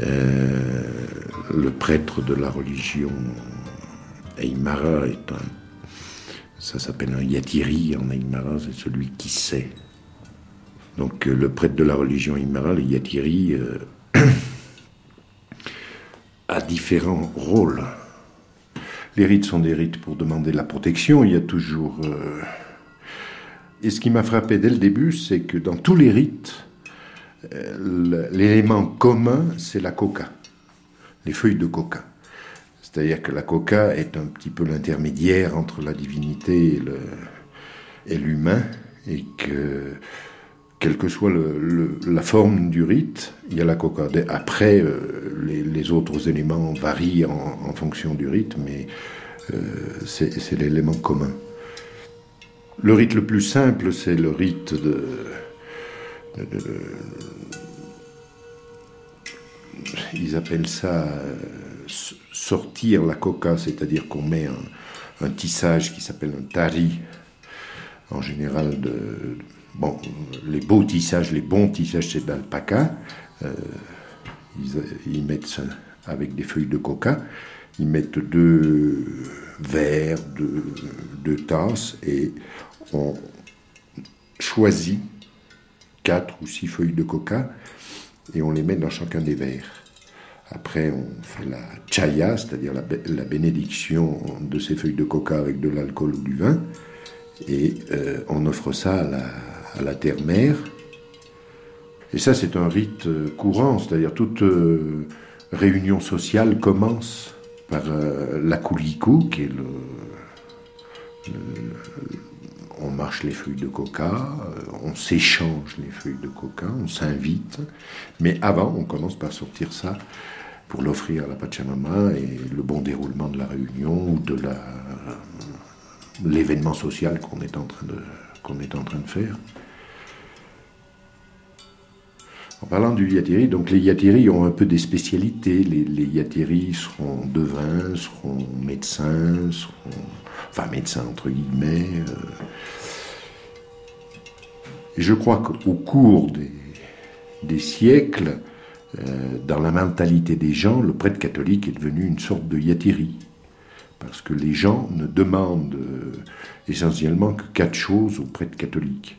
Euh, le prêtre de la religion Aymara est un. Ça s'appelle un yatiri en Aymara, c'est celui qui sait. Donc euh, le prêtre de la religion Aymara, le yatiri, euh, a différents rôles. Les rites sont des rites pour demander la protection. Il y a toujours et ce qui m'a frappé dès le début, c'est que dans tous les rites, euh, l'élément commun, c'est la coca, les feuilles de coca. C'est-à-dire que la coca est un petit peu l'intermédiaire entre la divinité et l'humain, et que quelle que soit la forme du rite, il y a la coca. Après, euh, les, autres éléments varient en, fonction du rite, mais euh, c'est l'élément commun. Le rite le plus simple, c'est le rite de, Ils appellent ça euh, sortir la coca, c'est-à-dire qu'on met un, tissage qui s'appelle un tari, en général de. Les beaux tissages, les bons tissages, c'est d'alpaca. Euh, ils, mettent ça avec des feuilles de coca. Ils mettent deux verres, deux, deux tasses et on choisit quatre ou six feuilles de coca et on les met dans chacun des verres. Après, on fait la chaya, c'est-à-dire la, bénédiction de ces feuilles de coca avec de l'alcool ou du vin, et euh, on offre ça à la, terre-mère. Et ça, c'est un rite euh, courant, c'est-à-dire toute euh, réunion sociale commence par la kuliku, qui est le on marche les feuilles de coca, euh, on s'échange les feuilles de coca, on s'invite, mais avant, on commence par sortir ça pour l'offrir à la Pachamama et le bon déroulement de la réunion ou de l'événement social qu'on est en train de qu'on est en train de faire. En parlant du yatiri, donc les yatiris ont un peu des spécialités. Les, les seront devins, seront médecins, seront enfin médecin entre guillemets. Euh. Et je crois qu'au cours des, siècles, euh, dans la mentalité des gens, le prêtre catholique est devenu une sorte de yatiri. Parce que les gens ne demandent euh, essentiellement que quatre choses au prêtre catholique.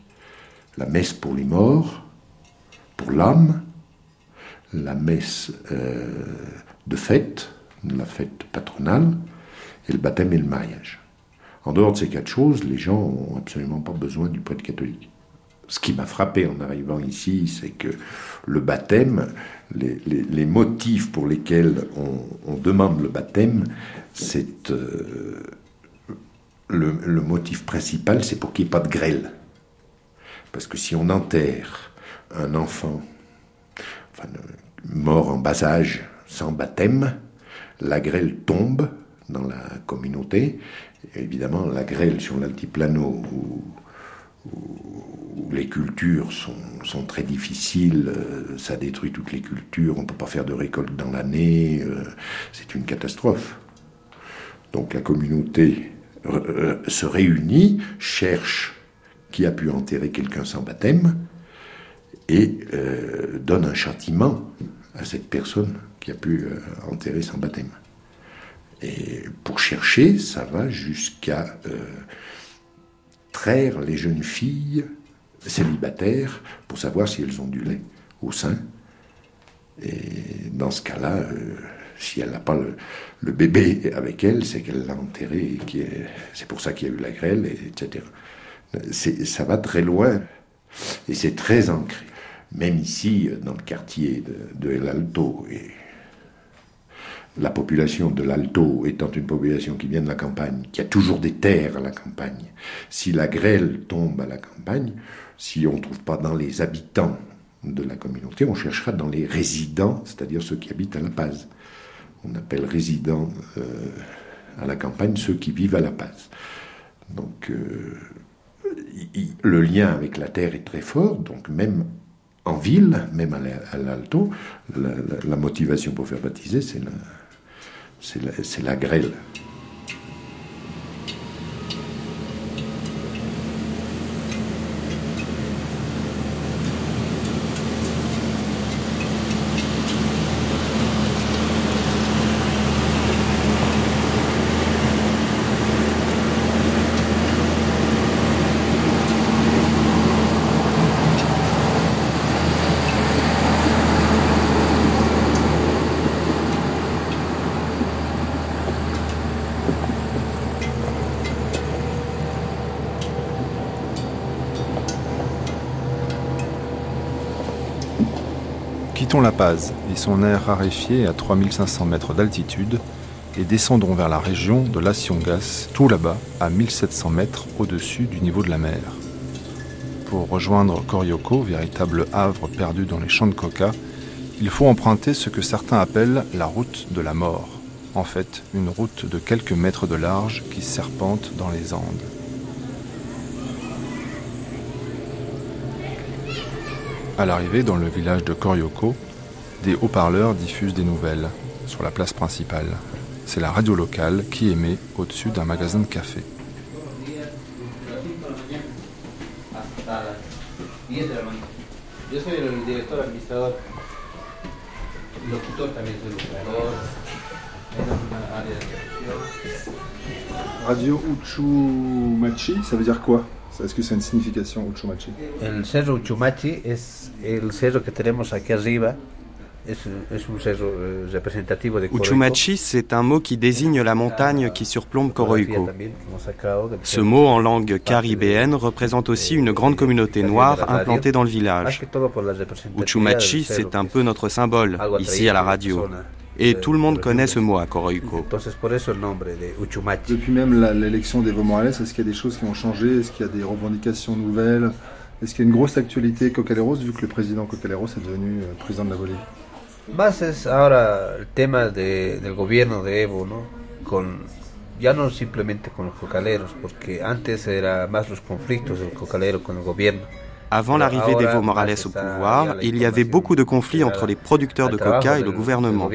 La messe pour les morts, pour l'âme, la messe de fête, la fête patronale, et le baptême et le mariage. En dehors de ces quatre choses, les gens n'ont absolument pas besoin du prêtre catholique. Ce qui m'a frappé en arrivant ici, c'est que le baptême, les, motifs pour lesquels on, demande le baptême, c'est euh, le, motif principal, c'est pour qu'il n'y ait pas de grêle. Parce que si on enterre un enfant mort en bas âge sans baptême, la grêle tombe dans la communauté évidemment, la grêle sur l'altiplano, où, les cultures sont, très difficiles, euh, ça détruit toutes les cultures, on ne peut pas faire de récolte dans l'année, euh, c'est une catastrophe. Donc la communauté euh, se réunit, cherche qui a pu enterrer quelqu'un sans baptême, et donne un châtiment à cette personne qui a pu euh, enterrer son baptême. Et pour chercher, ça va jusqu'à euh, traire les jeunes filles célibataires pour savoir si elles ont du lait au sein. Et dans ce cas-là, euh, si elle n'a pas le, bébé avec elle, c'est qu'elle l'a enterré, c'est pour ça qu'il y a eu la grêle, etc. Ça va très loin et c'est très ancré. Même ici, dans le quartier de, de El Alto, et la population de l'Alto étant une population qui vient de la campagne, qui a toujours des terres à la campagne, si la grêle tombe à la campagne, si on ne trouve pas dans les habitants de la communauté, on cherchera dans les résidents, c'est-à-dire ceux qui habitent à La Paz. On appelle résidents euh, à la campagne ceux qui vivent à La Paz. Donc euh, le lien avec la terre est très fort, donc même en ville, même à l'Alto, la, motivation pour faire baptiser, c'est la, la grêle. Et son air raréfié à 3500 mètres d'altitude et descendons vers la région de Las Yungas, tout là-bas, à 1700 mètres au-dessus du niveau de la mer. Pour rejoindre Corioko, véritable havre perdu dans les champs de coca, il faut emprunter ce que certains appellent la route de la mort. En fait, une route de quelques mètres de large qui serpente dans les Andes. À l'arrivée dans le village de Corioko, des haut-parleurs diffusent des nouvelles sur la place principale. C'est la radio locale qui émet au-dessus d'un magasin de café. Radio Uchumachi, ça veut dire quoi? Est-ce que c'est une signification Uchumachi? El cerro Uchumachi es el cerro que tenemos aquí arriba. Eh, representativo de Uchumachi, c'est un mot qui désigne la montagne qui surplombe Coroico. Ce mot en langue caribéenne représente aussi une grande communauté noire implantée dans le village. Uchumachi, c'est un peu notre symbole ici à la radio. Et tout le monde connaît ce mot à Coroico. Depuis même l'élection d'Evo Morales, est-ce qu'il y a des choses qui ont changé? Est-ce qu'il y a des revendications nouvelles? Est-ce qu'il y a une grosse actualité Cocaleros, vu que le président Cocaleros est devenu euh, président de la Bolivie? Más es ahora el tema de, del gobierno de Evo, ¿no? Con, ya no simplemente con los cocaleros, porque antes era más los conflictos del cocalero con el gobierno. Avant l'arrivée d'Evo Morales au pouvoir, il y avait beaucoup de conflits entre les producteurs de coca et le gouvernement.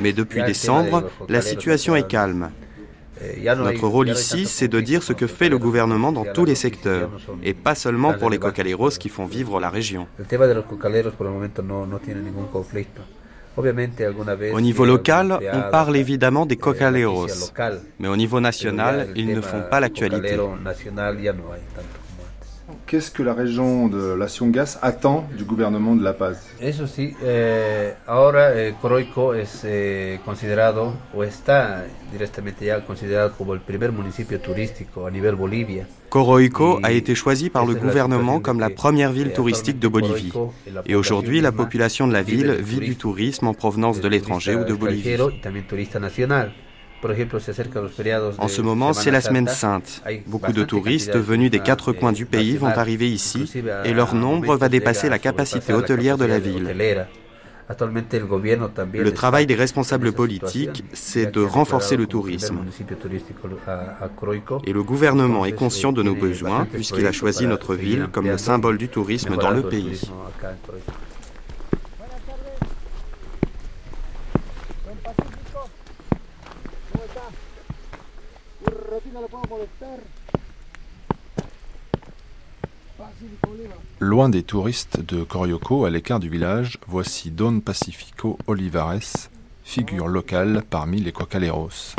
Mais depuis décembre, la situation est calme. Notre rôle ici, c'est de dire ce que fait le gouvernement dans tous les secteurs, et pas seulement pour les cocaleros qui font vivre la région. Au niveau local, on parle évidemment des cocaleros, mais au niveau national, ils ne font pas l'actualité. Qu'est-ce que la région de la Siongas attend du gouvernement de La Paz? Eso sí, eh, ahora eh, Coroico es eh, considerado o está directamente ya considerado como el primer municipio turístico a nivel Bolivia. Coroico a été choisi par le gouvernement comme la première ville touristique de Bolivie. Et aujourd'hui, la population de la ville vit du tourisme en provenance de l'étranger ou de Bolivie. En ce moment, c'est la semaine sainte. Beaucoup de touristes venus des quatre coins du pays vont arriver ici et leur nombre va dépasser la capacité hôtelière de la ville. Le travail des responsables politiques, c'est de renforcer le tourisme. Et le gouvernement est conscient de nos besoins puisqu'il a choisi notre ville comme le symbole du tourisme dans le pays. Loin des touristes de Corioco, à l'écart du village, voici Don Pacifico Olivares, figure locale parmi les cocaleros.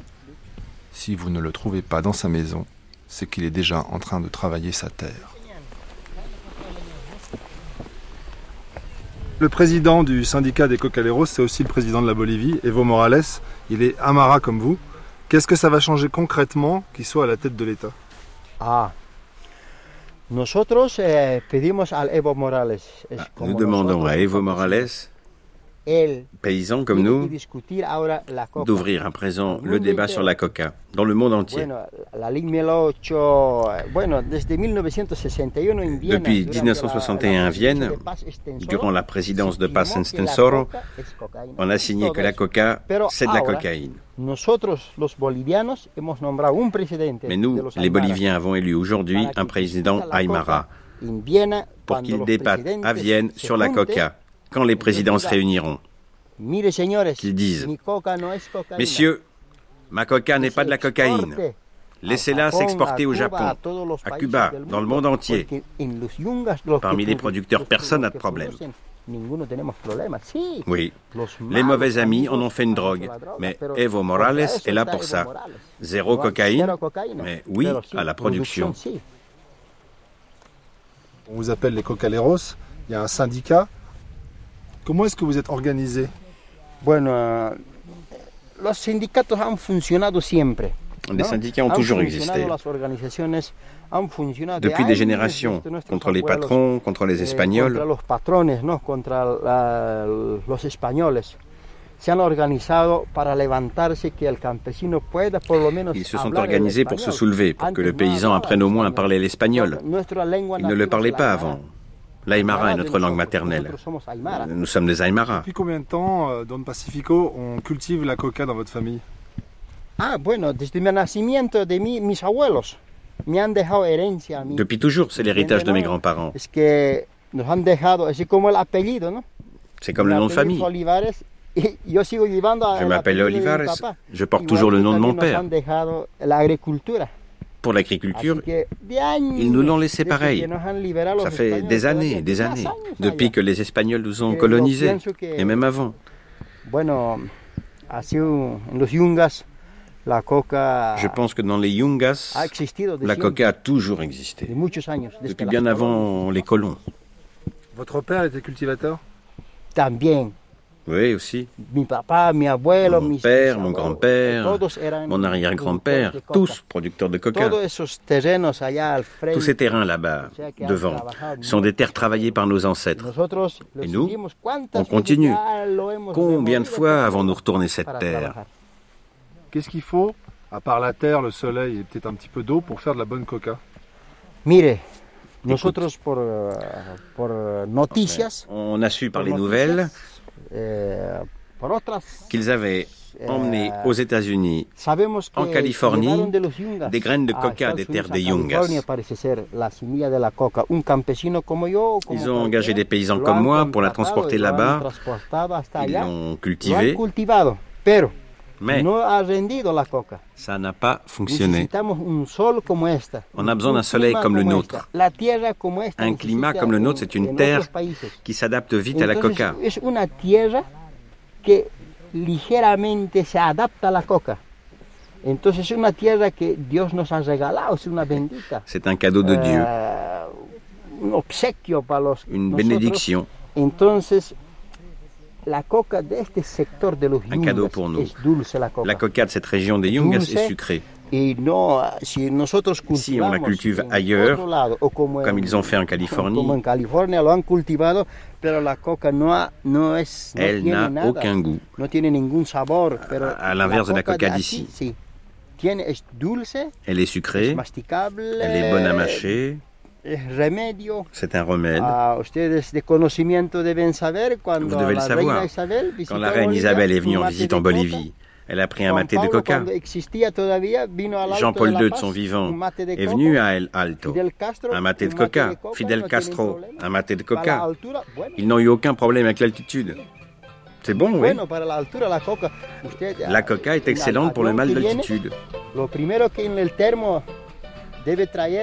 Si vous ne le trouvez pas dans sa maison, c'est qu'il est déjà en train de travailler sa terre. Le président du syndicat des cocaleros, c'est aussi le président de la Bolivie, Evo Morales. Il est Amara comme vous. Qu'est-ce que ça va changer concrètement qu'il soit à la tête de l'État? Ah, Nosotros eh, pedimos al Evo Morales. Ah, nous demandons à Evo Morales paysans comme nous, d'ouvrir à présent le débat sur la coca dans le monde entier. Depuis 1961 à Vienne, durant la présidence de Paz Stensoro, on a signé que la coca, c'est de la cocaïne. Mais nous, les Boliviens, avons élu aujourd'hui un président Aymara pour qu'il débatte à Vienne sur la coca quand les présidents se réuniront, qu'ils disent Messieurs, ma coca n'est pas de la cocaïne. Laissez-la s'exporter au Japon, à Cuba, dans le monde entier. Parmi les producteurs, personne n'a de problème. Oui, les mauvais amis en ont fait une drogue, mais Evo Morales est là pour ça. Zéro cocaïne, mais oui à la production. On vous appelle les cocaleros, il y a un syndicat Comment est-ce que vous êtes organisé Bueno, los sindicatos han funcionado siempre. Les syndicats ont toujours existé. Depuis des générations, contre les patrons, contre les Espagnols. Ils se sont organisés pour se soulever, pour que le paysan apprenne au moins à parler l'espagnol. Ils ne le parlaient pas avant. L'Aymara est notre langue maternelle. Nous sommes des Aymara. Depuis combien de temps, euh, Don Pacifico, on cultive la coca dans votre famille? Ah, bueno, desde mi nacimiento de mi, mis abuelos. Me han dejado herencia. Mi, Depuis toujours, c'est l'héritage de mes grands-parents. Es que nos han dejado, es como el apellido, ¿no? C'est comme le nom de famille. Je m'appelle Olivares, je porte toujours le nom de mon père. Pour l'agriculture, ils nous l'ont laissé pareil. Ça fait des années et des années, depuis que les Espagnols nous ont colonisés, et même avant. Je pense que dans les Yungas, la coca a toujours existé, depuis bien avant les colons. Votre père était cultivateur? Oui, aussi. mon père, mon grand-père, mon arrière-grand-père, tous producteurs de coca. Tous ces terrains là-bas, devant, sont des terres travaillées par nos ancêtres. Et nous, on continue. Combien de fois avons-nous retourné cette terre? Qu'est-ce qu'il faut, à part la terre, le soleil et peut-être un petit peu d'eau, pour faire de la bonne coca? Mire, noticias, on a su par les nouvelles qu'ils avaient emmené aux États-Unis, en Californie, des graines de coca des terres des Yungas. Ils ont engagé des paysans comme moi pour la transporter là-bas. Ils l'ont cultivée. Mais ça n'a pas fonctionné. On a besoin d'un soleil comme le nôtre. Un climat comme le nôtre, c'est une terre qui s'adapte vite à la coca. ligeramente se adapta a la coca. Entonces es una tierra que Dios nos ha regalado, es una bendita. C'est un cadeau de Dieu. Uh, un obsequio para los Une bénédiction. Entonces la coca de este sector de los un cadeau pour nous. la coca. De cette région des Yungas est sucrée. Si, on la cultive ailleurs, comme ils ont fait en Californie, elle n'a aucun goût. À, l'inverse de la coca d'ici. Elle est sucrée, elle est bonne à mâcher. C'est un remède. Vous devez le savoir. Quand la reine Isabelle est venue en visite en Bolivie, elle a pris un maté de coca. Jean-Paul II, de son vivant, est venu à El Alto. Un maté de coca. Fidel Castro, un maté de coca. Ils n'ont eu aucun problème avec l'altitude. C'est bon, oui. La coca est excellente pour le mal d'altitude.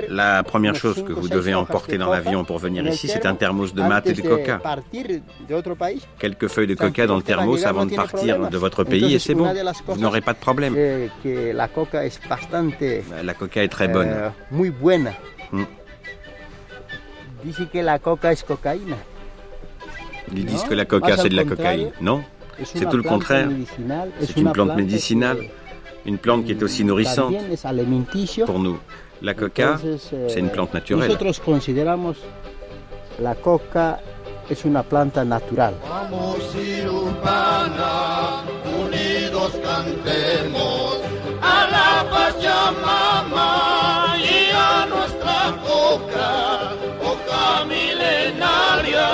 La première chose que vous devez emporter dans l'avion pour venir ici, c'est un thermos de maths et de coca. Quelques feuilles de coca dans le thermos avant de partir de votre pays et c'est bon. Vous n'aurez pas de problème. La coca est très bonne. Mm. que la coca es cocaïna. Ils disent que la coca c'est de la cocaïne. Non, c'est tout le contraire. C'est une plante médicinale, une plante qui est aussi nourrissante pour nous. La coca, c'est une plante naturelle. Nosotros consideramos la coca es una planta natural. Vamos unidos cantemos a la Pachamama y a nuestra coca, coca milenaria,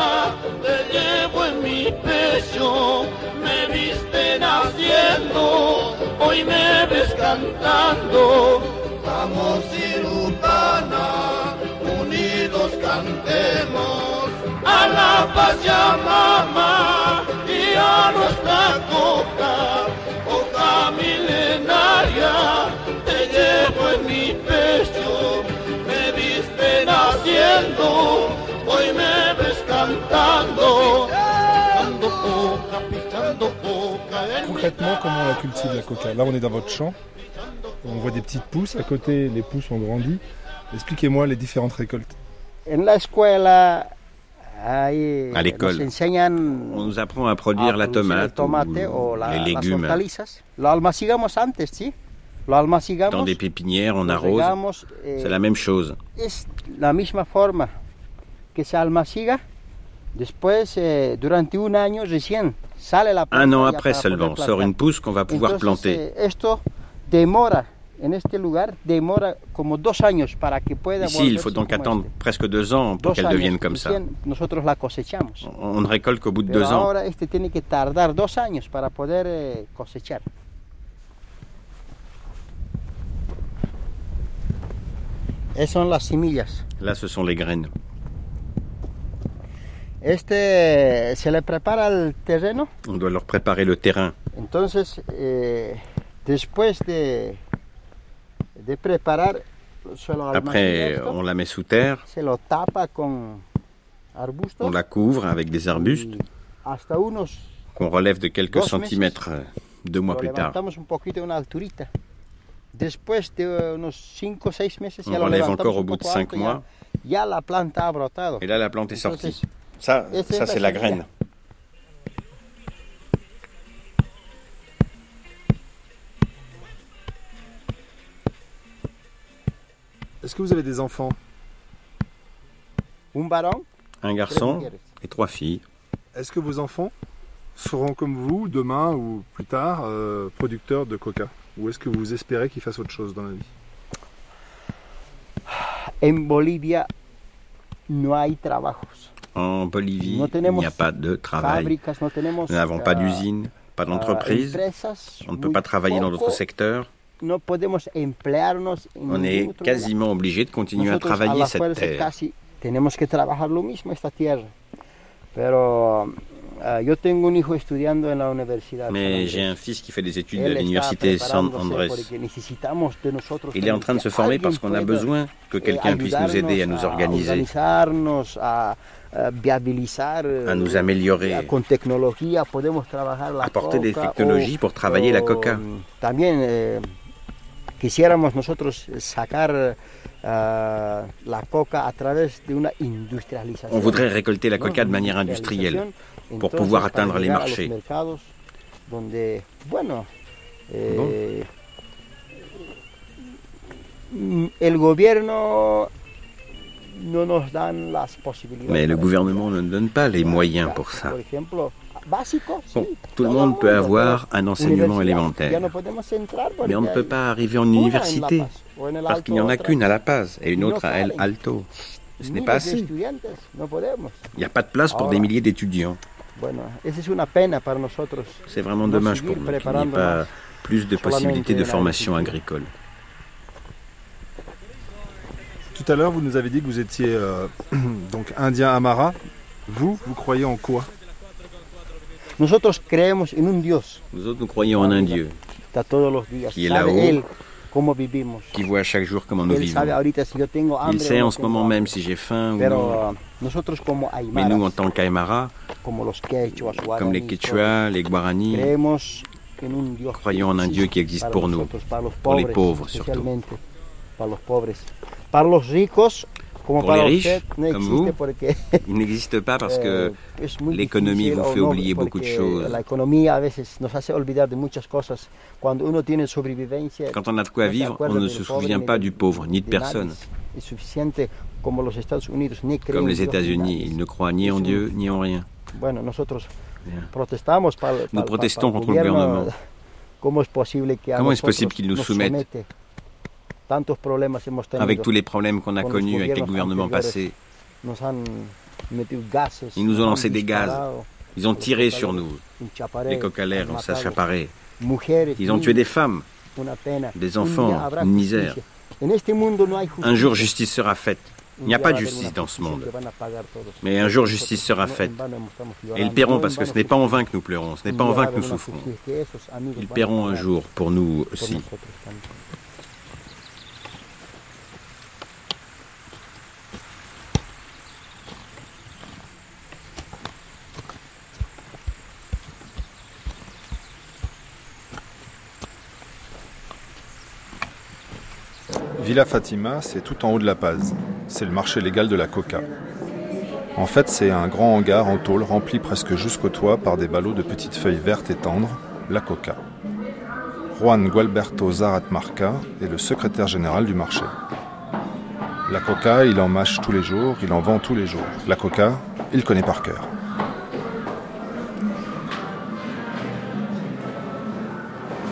te llevo en mi pecho, me viste naciendo, hoy me ves cantando Vamos Irutana, unidos cantemos a la paz mamá y a nuestra coca, coca milenaria, te llevo en mi pecho, me viste naciendo, hoy me ves cantando. Concrètement, comment on la cultive la coca Là, on est dans votre champ. On voit des petites pousses. À côté, les pousses ont grandi. Expliquez-moi les différentes récoltes. À l'école, on nous apprend à produire la tomate, ou les légumes. Dans des pépinières, on arrose. Eh, C'est la même chose. Eh, un an après seulement, sort une pousse qu'on va pouvoir planter. Demora en este lugar demora como dos años para que pueda Ici, il faut donc attendre este. presque deux ans pour qu'elle devienne comme ça. Nosotros la cosechamos. On ne récolte qu'au bout de deux ans. Ahora este tiene que tardar dos años para poder eh, cosechar. Esas son las semillas. Là, ce sont les graines. Este se le prepara el terreno? On doit leur préparer le terrain. Entonces, eh, después de de preparar Après, on la met sous terre. On la couvre avec des arbustes qu'on relève de quelques centimètres euh, deux mois plus tard. On relève encore au bout de cinq mois. Et là, la plante est sortie. Ça, ça c'est la graine. Est-ce que vous avez des enfants? Un garçon et trois filles. Est-ce que vos enfants seront comme vous demain ou plus tard euh, producteurs de coca? Ou est-ce que vous espérez qu'ils fassent autre chose dans la vie? En Bolivie, no hay trabajos. En Bolivie, il n'y a pas de travail. Nous n'avons pas d'usine, pas d'entreprise. On ne peut pas travailler dans d'autres secteurs. On est quasiment obligé de continuer à travailler cette terre. Tenemos que trabajar lo mismo esta tierra. Pero. Mais j'ai un fils qui fait des études à l'université San Andrés. Il est en train de se former parce qu'on a besoin que quelqu'un puisse nous aider à nous organiser, à nous améliorer, apporter des technologies pour travailler la coca. Eh, quisiéramos nosotros sacar uh, la coca a través de una industrialización. On voudrait récolter la coca de manière industrielle pour pouvoir atteindre les marchés. Donde, bueno, eh, bon. el gobierno no nos dan las posibilidades. Mais le gouvernement ne donne pas les moyens pour ça. Por ejemplo, Bon, tout le monde peut avoir un enseignement élémentaire. Mais on ne peut pas arriver en université parce qu'il n'y en a qu'une à La Paz et une autre à El Alto. Ce n'est pas assez. Il n'y a pas de place pour des milliers d'étudiants. C'est vraiment dommage pour nous qu'il n'y ait pas plus de possibilités de formation agricole. Tout à l'heure, vous nous avez dit que vous étiez euh, donc indien Amara. Vous, vous croyez en quoi? Nosotros creemos en un Dios. Nosotros nous croyons en un Dieu qui est là-haut, qui voit chaque jour comment nous vivons. Il sait en ce moment même si j'ai faim ou non. Mais nous, en tant qu'Aymara, comme les Quechua, les Guarani, croyons en un Dieu qui existe pour nous, pour les pauvres surtout. Pour les riches, comme vous, il n'existe pas parce que eh, l'économie vous fait oublier beaucoup de choses. Quand on a de quoi vivre, on ne se souvient pas du pauvre ni de personne. Comme les États-Unis, ils ne croient ni en Dieu ni en rien. Nous protestons contre le gouvernement. Comment est-ce possible qu'ils nous soumettent avec tous les problèmes qu'on a connus avec les gouvernements passés. Ils nous ont lancé des gaz. Ils ont tiré sur nous. Les cocalères ont s'accaparé. Ils ont tué des femmes, des enfants, une misère. Un jour, justice sera faite. Il n'y a pas de justice dans ce monde. Mais un jour, justice sera faite. Et ils paieront parce que ce n'est pas en vain que nous pleurons, ce n'est pas en vain que nous souffrons. Ils paieront un jour pour nous aussi. Villa Fatima, c'est tout en haut de la Paz. C'est le marché légal de la coca. En fait, c'est un grand hangar en tôle rempli presque jusqu'au toit par des ballots de petites feuilles vertes et tendres, la coca. Juan Gualberto Zarat Marca est le secrétaire général du marché. La coca, il en mâche tous les jours, il en vend tous les jours. La coca, il connaît par cœur.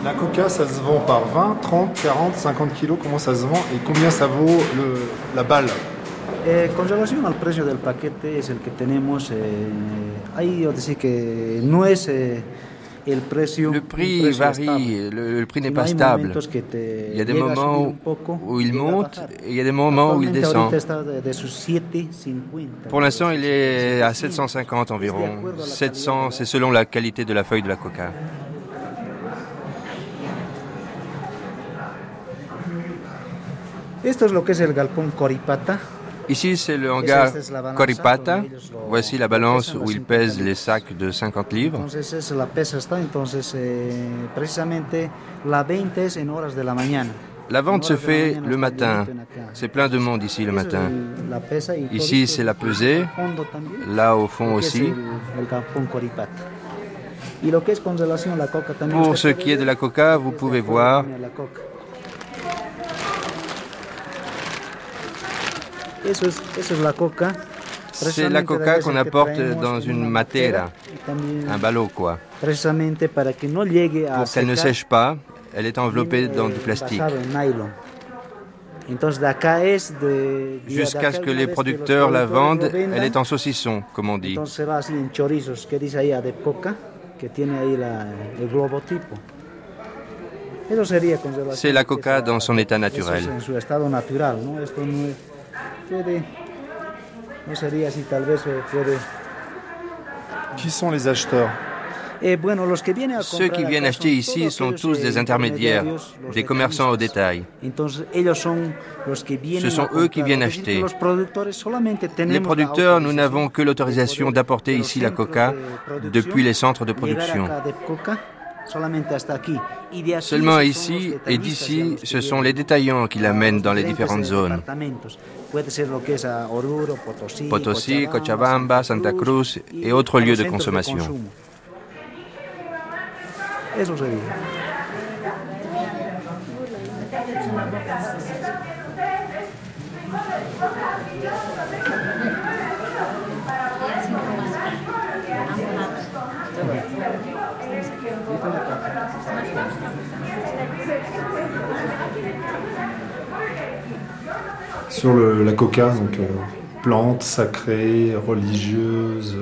La coca, ça se vend par 20, 30, 40, 50 kilos. Comment ça se vend et combien ça vaut le, la balle? Eh, con relación al precio del paquete es el que tenemos, eh, hay decir que no es eh, el precio. Le prix varie, le, le prix n'est pas stable. Il y a des moments où il monte et il y a des moments où il descend. Pour l'instant, il est à 750 environ. 700, c'est selon la qualité de la feuille de la coca. Esto es lo que es el galpón Coripata. Ici, c'est le hangar Coripata. Voici la balance où il pèse les sacs de 50 livres. La eh, precisamente la 20 es en horas de la mañana. La vente se fait le matin. C'est plein de monde ici le matin. Ici, c'est la pesée. Là, au fond aussi. Pour ce qui est de la coca, vous pouvez voir C'est la coca qu'on apporte dans une matera, un ballot quoi. Pour qu'elle ne sèche pas, elle est enveloppée dans du plastique. Jusqu'à ce que les producteurs la vendent, elle est en saucisson, comme on dit. C'est la coca dans son état naturel. Qui sont les acheteurs? Eh, Ceux qui viennent acheter ici sont tous des intermédiaires, des commerçants au détail. Ce sont eux qui viennent acheter. Les producteurs, nous n'avons que l'autorisation d'apporter ici la coca depuis les centres de production. Seulement ici et d'ici, ce sont les détaillants qui l'amènent dans les différentes zones. Potosí, Cochabamba, Santa Cruz et autres lieux de consommation. Sur la coca, donc euh, plante sacrée, religieuse,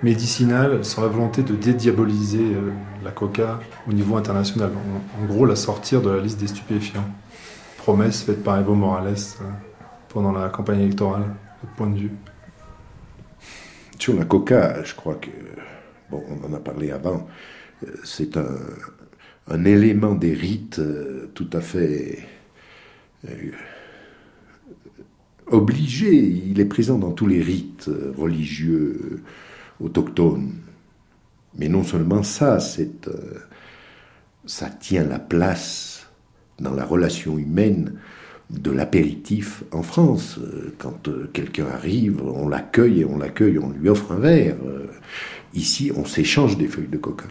médicinale, sans la volonté de dédiaboliser euh, la coca au niveau international. En, gros, la sortir de la liste des stupéfiants. Promesse faite par Evo Morales euh, pendant la campagne électorale, votre point de vue. Sur la coca, je crois que, bon, on en a parlé avant, c'est un, un élément des rites tout à fait obligé. Il est présent dans tous les rites religieux autochtones. Mais non seulement ça, ça tient la place dans la relation humaine de l'apéritif en France. Quand quelqu'un arrive, on l'accueille et on l'accueille, on lui offre un verre. Ici, on s'échange des feuilles de coca.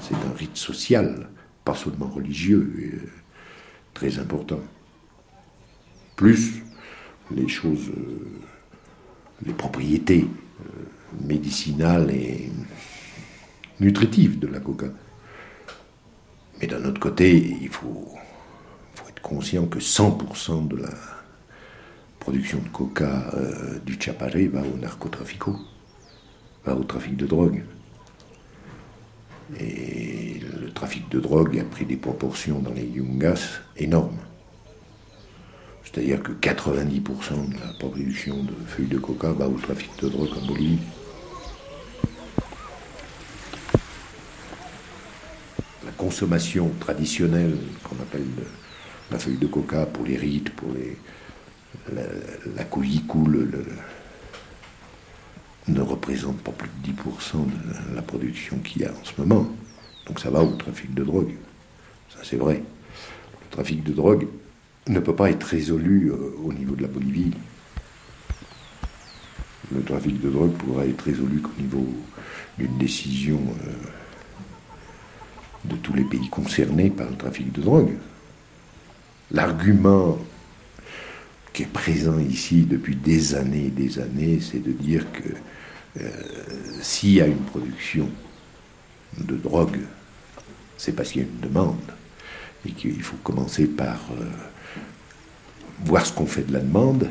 C'est un rite social, pas seulement religieux, euh, très important. Plus les choses, euh, les propriétés euh, médicinales et nutritives de la coca. Mais d'un autre côté, il faut, être conscient que 100% de la production de coca du Chaparé va au narcotrafico, va au trafic de drogue. Et le trafic de drogue a pris des proportions dans les Yungas énormes. C'est-à-dire que 90% de la production de feuilles de coca va au trafic de drogue en Bolivie. La consommation traditionnelle qu'on appelle la feuille de coca pour les rites, pour les, la, la le, ne représente pas plus de 10% de la production qu'il y a en ce moment. Donc ça va au trafic de drogue. Ça c'est vrai. Le trafic de drogue ne peut pas être résolu euh, au niveau de la Bolivie. Le trafic de drogue pourra être résolu qu'au niveau d'une décision euh, de tous les pays concernés par le trafic de drogue. L'argument qui est présent ici depuis des années et des années, c'est de dire que euh, s'il y a une production de drogue, c'est parce qu'il y a une demande et qu'il faut commencer par voir ce qu'on fait de la demande.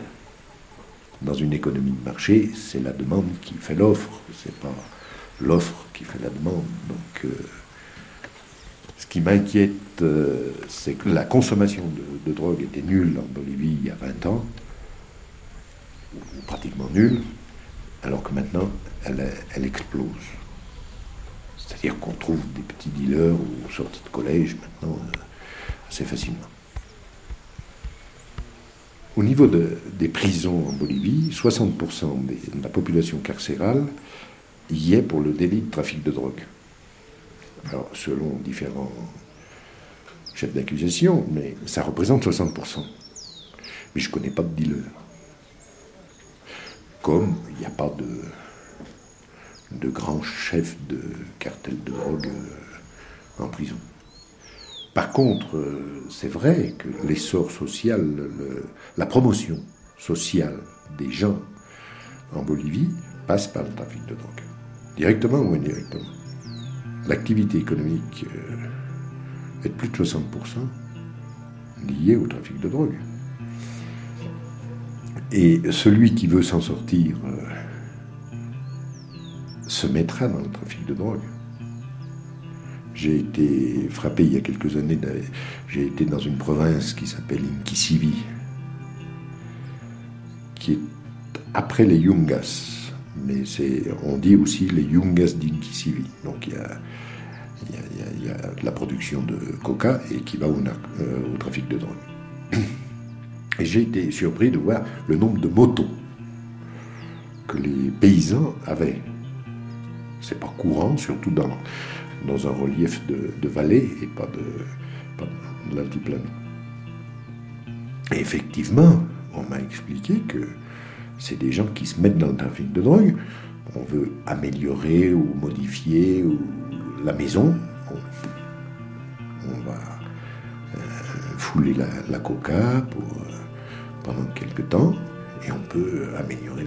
Dans une économie de marché, c'est la demande qui fait l'offre, c'est pas l'offre qui fait la demande. Donc, euh, ce qui m'inquiète, c'est que la consommation de, drogue était nulle en Bolivie il y a 20 ans, ou pratiquement nulle alors que maintenant, elle, explose. C'est-à-dire qu'on trouve des petits dealers ou sortis de collège maintenant euh, assez facilement. Au niveau des prisons en Bolivie, 60% de la population carcérale y est pour le délit de trafic de drogue. Alors, selon différents chefs d'accusation, mais ça représente 60%. Mais je ne connais pas de dealers comme il n'y a pas de, de grand chef de cartel de drogue euh, en prison. Par contre, euh, c'est vrai que l'essor social, la promotion sociale des gens en Bolivie passe par le trafic de drogue, directement ou indirectement. L'activité économique euh, est de plus de 60% liée au trafic de drogue. Et celui qui veut s'en sortir euh, se mettra dans le trafic de drogue. J'ai été frappé il y a quelques années, j'ai été dans une province qui s'appelle Inkisivi, qui est après les Yungas, mais on dit aussi les Yungas d'Inkisivi. Donc il y, a, a, la production de coca et qui va au, euh, au trafic de drogue. Et j'ai été surpris de voir le nombre de motos que les paysans avaient. C'est pas courant, surtout dans, dans un relief de, vallée et pas de. Et effectivement, on m'a expliqué que c'est des gens qui se mettent dans le trafic de drogue. On veut améliorer ou modifier la maison. On, va euh, fouler la, coca pour pendant quelques temps et on peut améliorer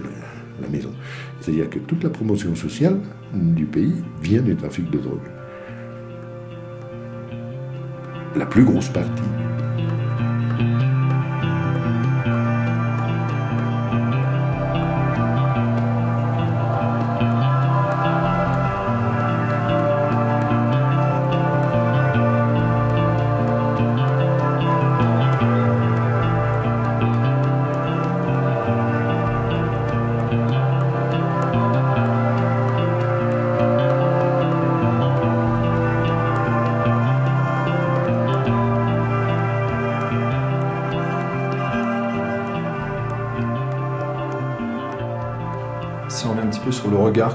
la maison. C'est-à-dire que toute la promotion sociale du pays vient du trafic de drogue. La plus grosse partie.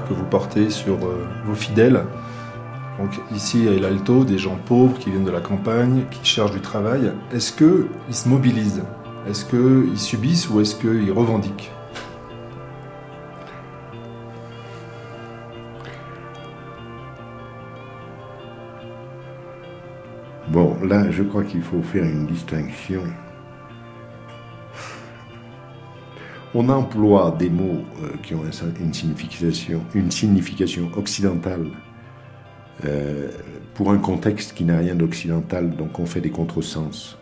Que vous portez sur euh, vos fidèles. Donc ici à El Alto, des gens pauvres qui viennent de la campagne, qui cherchent du travail. Est-ce qu'ils se mobilisent? Est-ce qu'ils subissent ou est-ce qu'ils revendiquent? Bon, là, je crois qu'il faut faire une distinction On emploie des mots euh, qui ont une signification, occidentale euh, pour un contexte qui n'a rien d'occidental, donc on fait des contresens.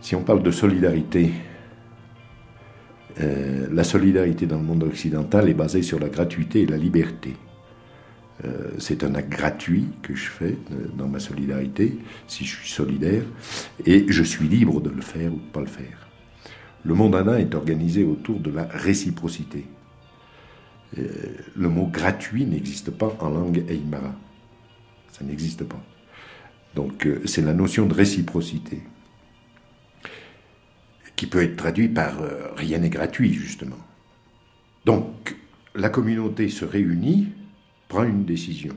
Si on parle de solidarité, euh, la solidarité dans le monde occidental est basée sur la gratuité et la liberté. c'est un acte gratuit que je fais dans ma solidarité, si je suis solidaire, et je suis libre de le faire ou de ne pas le faire. Le mondana est organisé autour de la réciprocité. Euh, le mot gratuit n'existe pas en langue aymara. Ça n'existe pas. Donc euh, c'est la notion de réciprocité qui peut être traduite par euh, rien n'est gratuit, justement. Donc la communauté se réunit, prend une décision.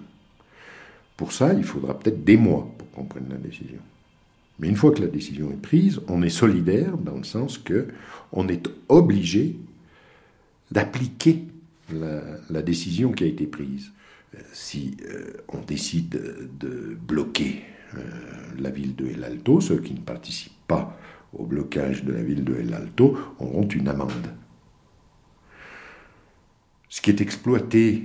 Pour ça, il faudra peut-être des mois pour qu'on prenne la décision. Mais une fois que la décision est prise, on est solidaire dans le sens que on est obligé d'appliquer la, décision qui a été prise. Euh, si euh, on décide de bloquer euh, la ville de El Alto, ceux qui ne participent pas au blocage de la ville de El Alto auront une amende. Ce qui est exploité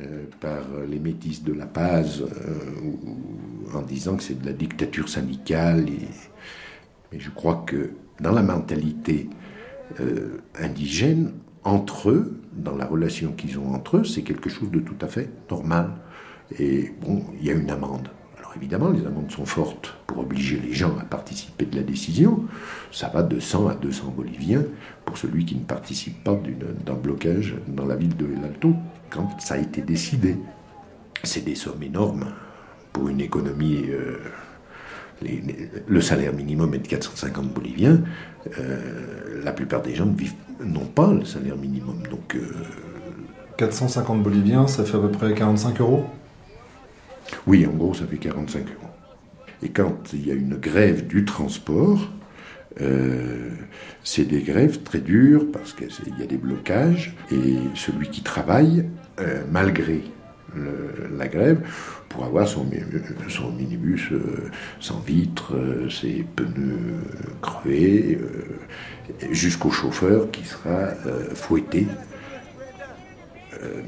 euh, par les métis de La Paz euh, en disant que c'est de la dictature syndicale. Mais je crois que dans la mentalité euh, indigène, entre eux, dans la relation qu'ils ont entre eux, c'est quelque chose de tout à fait normal. Et bon, il y a une amende. Alors évidemment, les amendes sont fortes pour obliger les gens à participer de la décision. Ça va de 100 à 200 boliviens pour celui qui ne participe pas d'un blocage dans la ville de El Alto quand ça a été décidé. C'est des sommes énormes pour une économie. Euh, le salaire minimum est de 450 boliviens. Euh, la plupart des gens n'ont pas le salaire minimum. Donc, 450 euh, boliviens, ça fait à peu près 45 euros? Oui, en gros, ça fait 45 euros. Et quand il y a une grève du transport, c'est des grèves très dures parce qu'il y a des blocages et celui qui travaille euh, malgré la grève, pour avoir son, minibus euh, sans vitres, euh, ses pneus crevés, jusqu'au chauffeur qui sera fouetté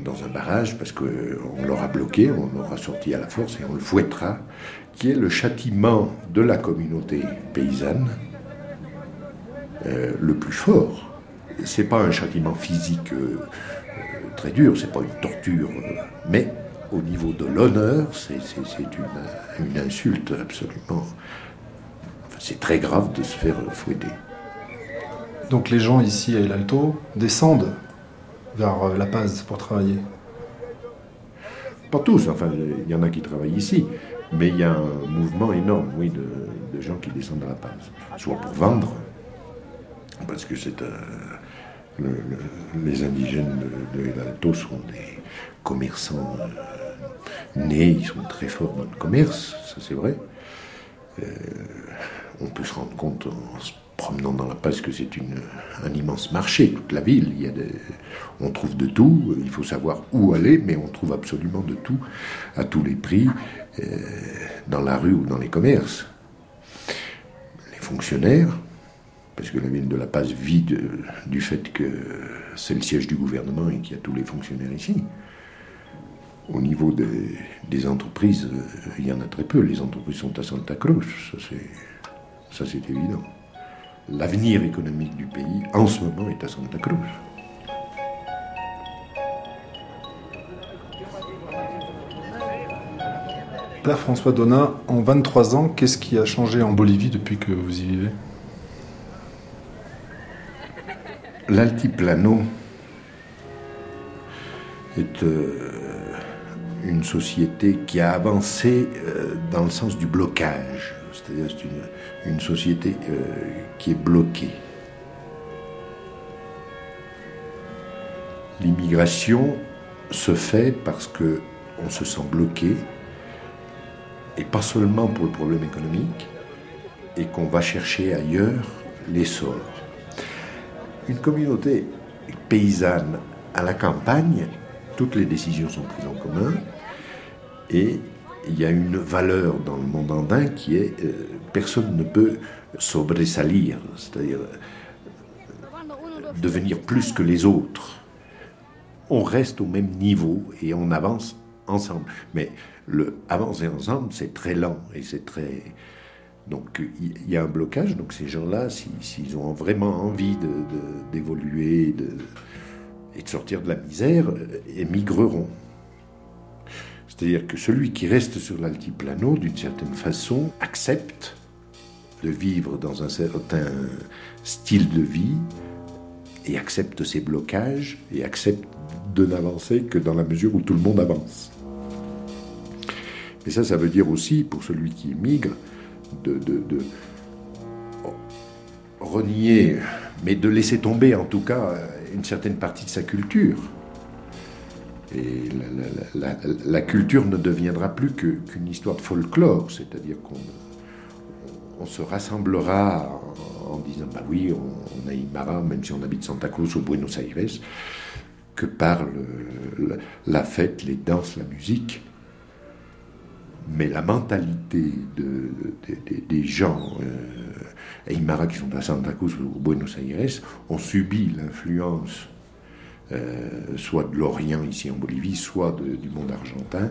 dans un barrage parce qu'on l'aura bloqué, on l'aura sorti à la force et on le fouettera, qui est le châtiment de la communauté paysanne le plus fort. C'est pas un châtiment physique très dur, c'est pas une torture, mais au niveau de l'honneur, c'est une, une, insulte absolument. c'est très grave de se faire fouetter. Donc les gens ici à El Alto descendent vers euh, La Paz pour travailler Pas tous, enfin, il y en a qui travaillent ici, mais il y a un mouvement énorme, oui, de, gens qui descendent à La Paz. Soit pour vendre, parce que c'est un les indigènes de, El Alto sont des commerçants euh, nés, ils sont très forts dans le commerce, ça c'est vrai. Euh, on peut se rendre compte en se promenant dans la Paz que c'est un immense marché, toute la ville. Il y a on trouve de tout, il faut savoir où aller, mais on trouve absolument de tout, à tous les prix, euh, dans la rue ou dans les commerces. Les fonctionnaires, parce que la ville de La Paz vit du fait que c'est le siège du gouvernement et qu'il y a tous les fonctionnaires ici. Au niveau des, entreprises, euh, il y en a très peu. Les entreprises sont à Santa Cruz, ça c'est évident. L'avenir économique du pays, en ce moment, est à Santa Cruz. Père François Donat, en 23 ans, qu'est-ce qui a changé en Bolivie depuis que vous y vivez? L'altiplano est euh, une société qui a avancé euh, dans le sens du blocage, c'est-à-dire c'est une, société euh, qui est bloquée. L'immigration se fait parce que on se sent bloqué, et pas seulement pour le problème économique, et qu'on va chercher ailleurs l'essor. Une communauté paysanne à la campagne, toutes les décisions sont prises en commun, et il y a une valeur dans le monde andin qui est euh, personne ne peut sobresalir, c'est-à-dire euh, devenir plus que les autres. On reste au même niveau et on avance ensemble. Mais le avancer ensemble, c'est très lent et c'est très. Donc il y a un blocage. Donc ces gens-là, s'ils ont vraiment envie d'évoluer de, et de sortir de la misère, euh, émigreront. C'est-à-dire que celui qui reste sur l'altiplano, d'une certaine façon, accepte de vivre dans un certain style de vie et accepte ses blocages et accepte de n'avancer que dans la mesure où tout le monde avance. Et ça, ça veut dire aussi, pour celui qui émigre, de, renier, mais de laisser tomber en tout cas une certaine partie de sa culture. Et la, culture ne deviendra plus qu'une histoire de folklore, c'est-à-dire qu'on on se rassemblera en, disant bah oui, on, a Aymara, même si on habite Santa Cruz ou Buenos Aires, que par la fête, les danses, la musique. Mais la mentalité des gens euh, Aymara qui sont à Santa Cruz ou Buenos Aires ont subi l'influence euh, soit de l'Orient ici en Bolivie, soit du monde argentin.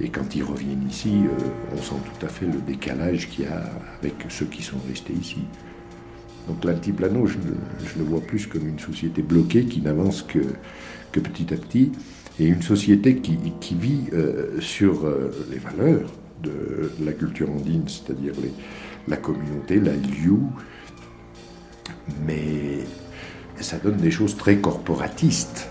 Et quand ils reviennent ici, euh, on sent tout à fait le décalage qu'il y a avec ceux qui sont restés ici. Donc l'altiplano, je, je, le vois plus comme une société bloquée qui n'avance que, que petit à petit, et une société qui, vit euh, sur les valeurs de la culture andine, c'est-à-dire la communauté, la liu, mais ça donne des choses très corporatistes.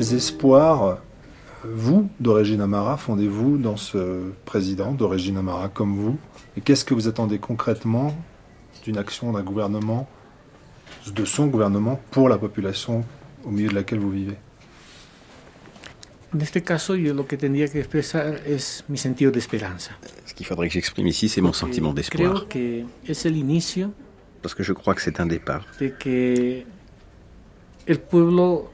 Quels espoirs, vous, d'origine Amara, fondez-vous dans ce président d'origine Amara comme vous Et qu'est-ce que vous attendez concrètement d'une action d'un gouvernement, de son gouvernement, pour la population au milieu de laquelle vous vivez? En este caso, yo lo que tendría que expresar es mi sentido de esperanza. Ce qu'il faudrait que j'exprime ici, c'est mon sentiment d'espoir. Creo que es el inicio. Parce que je crois que c'est un départ. De que el pueblo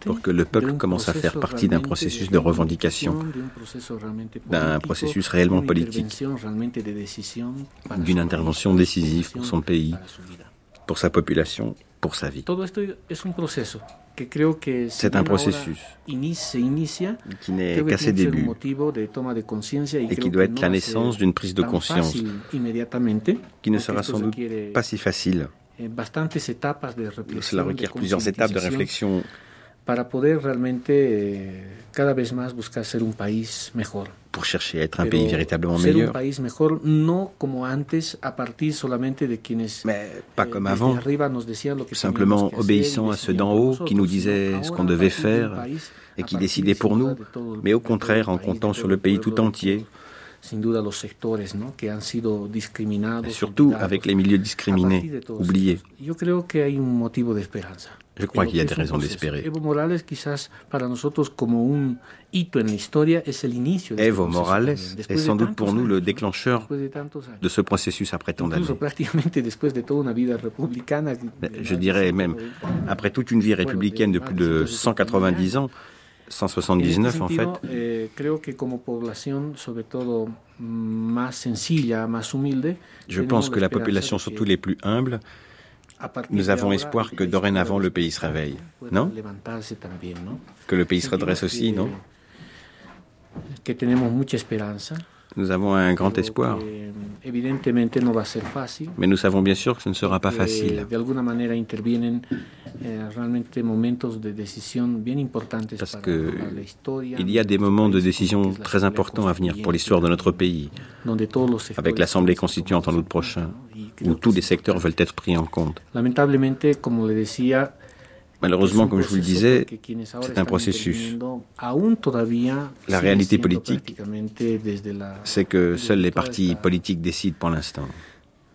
pour que le peuple commence à faire partie d'un processus de revendication, d'un processus réellement politique, d'une intervention décisive pour son pays, pour sa population, pour sa vie. C'est un processus qui n'est qu'à ses débuts et qui doit être la naissance d'une prise de conscience qui ne sera sans doute pas si facile bastantes etapas de Cela requiert plusieurs étapes de réflexion para poder realmente eh, cada vez más buscar ser un país mejor. Pour chercher à être un pays véritablement ser meilleur. un país mejor no como antes a partir solamente de quienes Mais pas eh, comme avant, arriba nos lo que simplement obéissant à ceux d'en haut qui nous disaient ce qu'on devait faire et qui décidaient pour nous, mais au contraire en comptant sur le pays tout entier sin duda los sectores ¿no? que han sido discriminados. Surtout avec les milieux discriminés, oubliés. Yo creo que hay un motivo de esperanza. Je crois qu'il y a des raisons d'espérer. Evo Morales quizás para nosotros como un hito en la historia es el inicio. De Evo Morales est sans doute pour nous le déclencheur de ce processus après tant d'années. prácticamente después de toda una vida republicana. Je dirais même après toute une vie républicaine de plus de 190 ans. 179 en fait. Je pense que la population, surtout les plus humbles, nous avons espoir que dorénavant le pays se réveille, non? Que le pays se redresse aussi, non? Nous avons un grand espoir. Mais nous savons bien sûr que ce ne sera pas facile. Parce qu'il y a des moments de décision très importants à venir pour l'histoire de notre pays, avec l'Assemblée constituante en août prochain, où tous les secteurs veulent être pris en compte. Malheureusement, comme je vous le disais, c'est un processus. La réalité politique, c'est que seuls les partis politiques décident pour l'instant.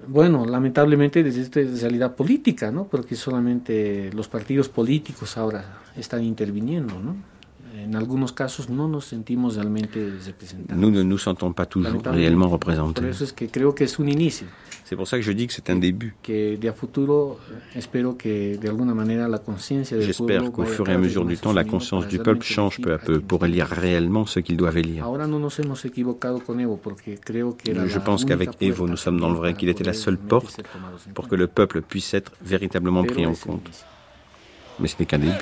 Bueno, lamentablemente desde esta realidad política, ¿no? Porque solamente los partidos políticos ahora están interviniendo, ¿no? En algunos casos no nos sentimos realmente representados. Nous ne nous sentons pas toujours réellement représentés. Por eso es que creo que es un inicio. C'est pour ça que je dis que c'est un début. J'espère qu'au fur et à mesure du temps, la conscience du peuple change peu à peu pour élire réellement ce qu'il doit élire. Je pense qu'avec Evo, nous sommes dans le vrai, qu'il était la seule porte pour que le peuple puisse être véritablement pris en compte. Mais ce n'est qu'un début.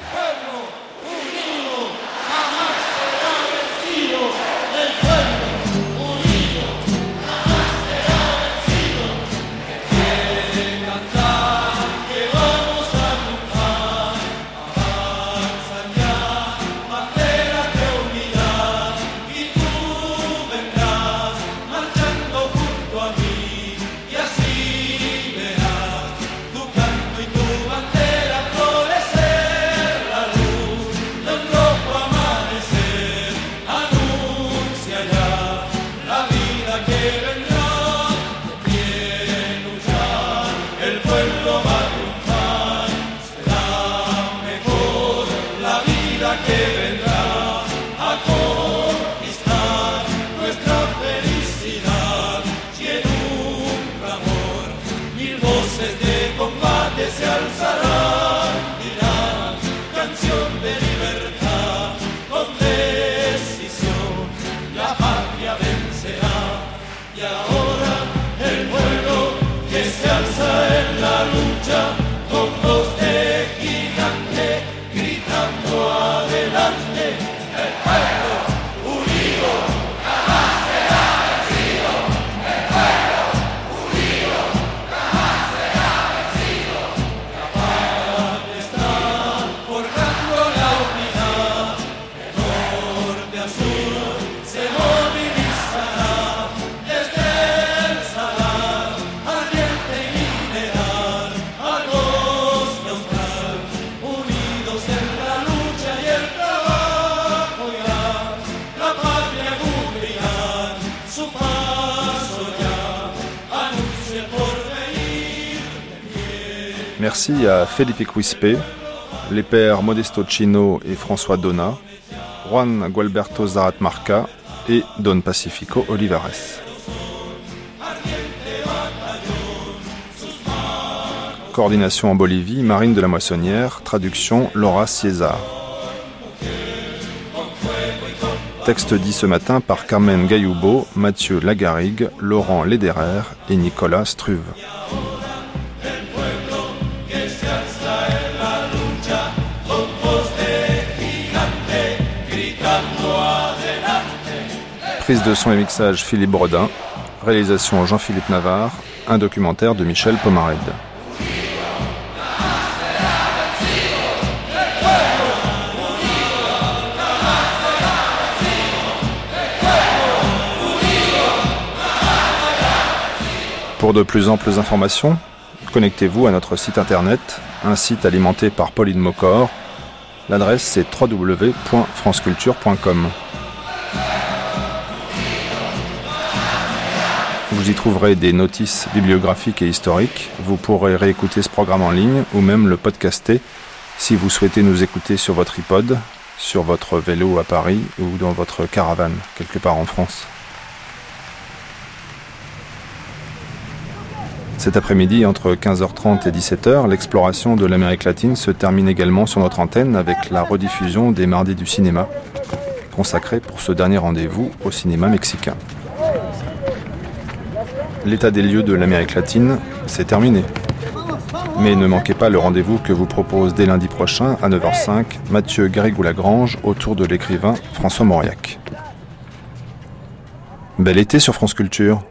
Merci à Felipe Quispe, les pères Modesto Chino et François Donna, Juan Gualberto Zarat Marca et Don Pacifico Olivares. Coordination en Bolivie, Marine de la Moissonnière, traduction Laura César. Texte dit ce matin par Carmen Gayoubo, Mathieu Lagarigue, Laurent Lederer et Nicolas Struve. Prise de son et mixage Philippe Brodin. Réalisation Jean-Philippe Navarre. Un documentaire de Michel Pomarède. Pour de plus amples informations, connectez-vous à notre site internet, un site alimenté par Pauline Mocor. L'adresse c'est www.franceculture.com. Vous y trouverez des notices bibliographiques et historiques. Vous pourrez réécouter ce programme en ligne ou même le podcaster si vous souhaitez nous écouter sur votre iPod, sur votre vélo à Paris ou dans votre caravane quelque part en France. Cet après-midi, entre 15h30 et 17h, l'exploration de l'Amérique latine se termine également sur notre antenne avec la rediffusion des Mardis du cinéma, consacrée pour ce dernier rendez-vous au cinéma mexicain l'état des lieux de l'Amérique latine, c'est terminé. Mais ne manquez pas le rendez-vous que vous propose dès lundi prochain à 9h05 Mathieu Garrigou-Lagrange autour de l'écrivain François Mauriac. Bel été sur France Culture.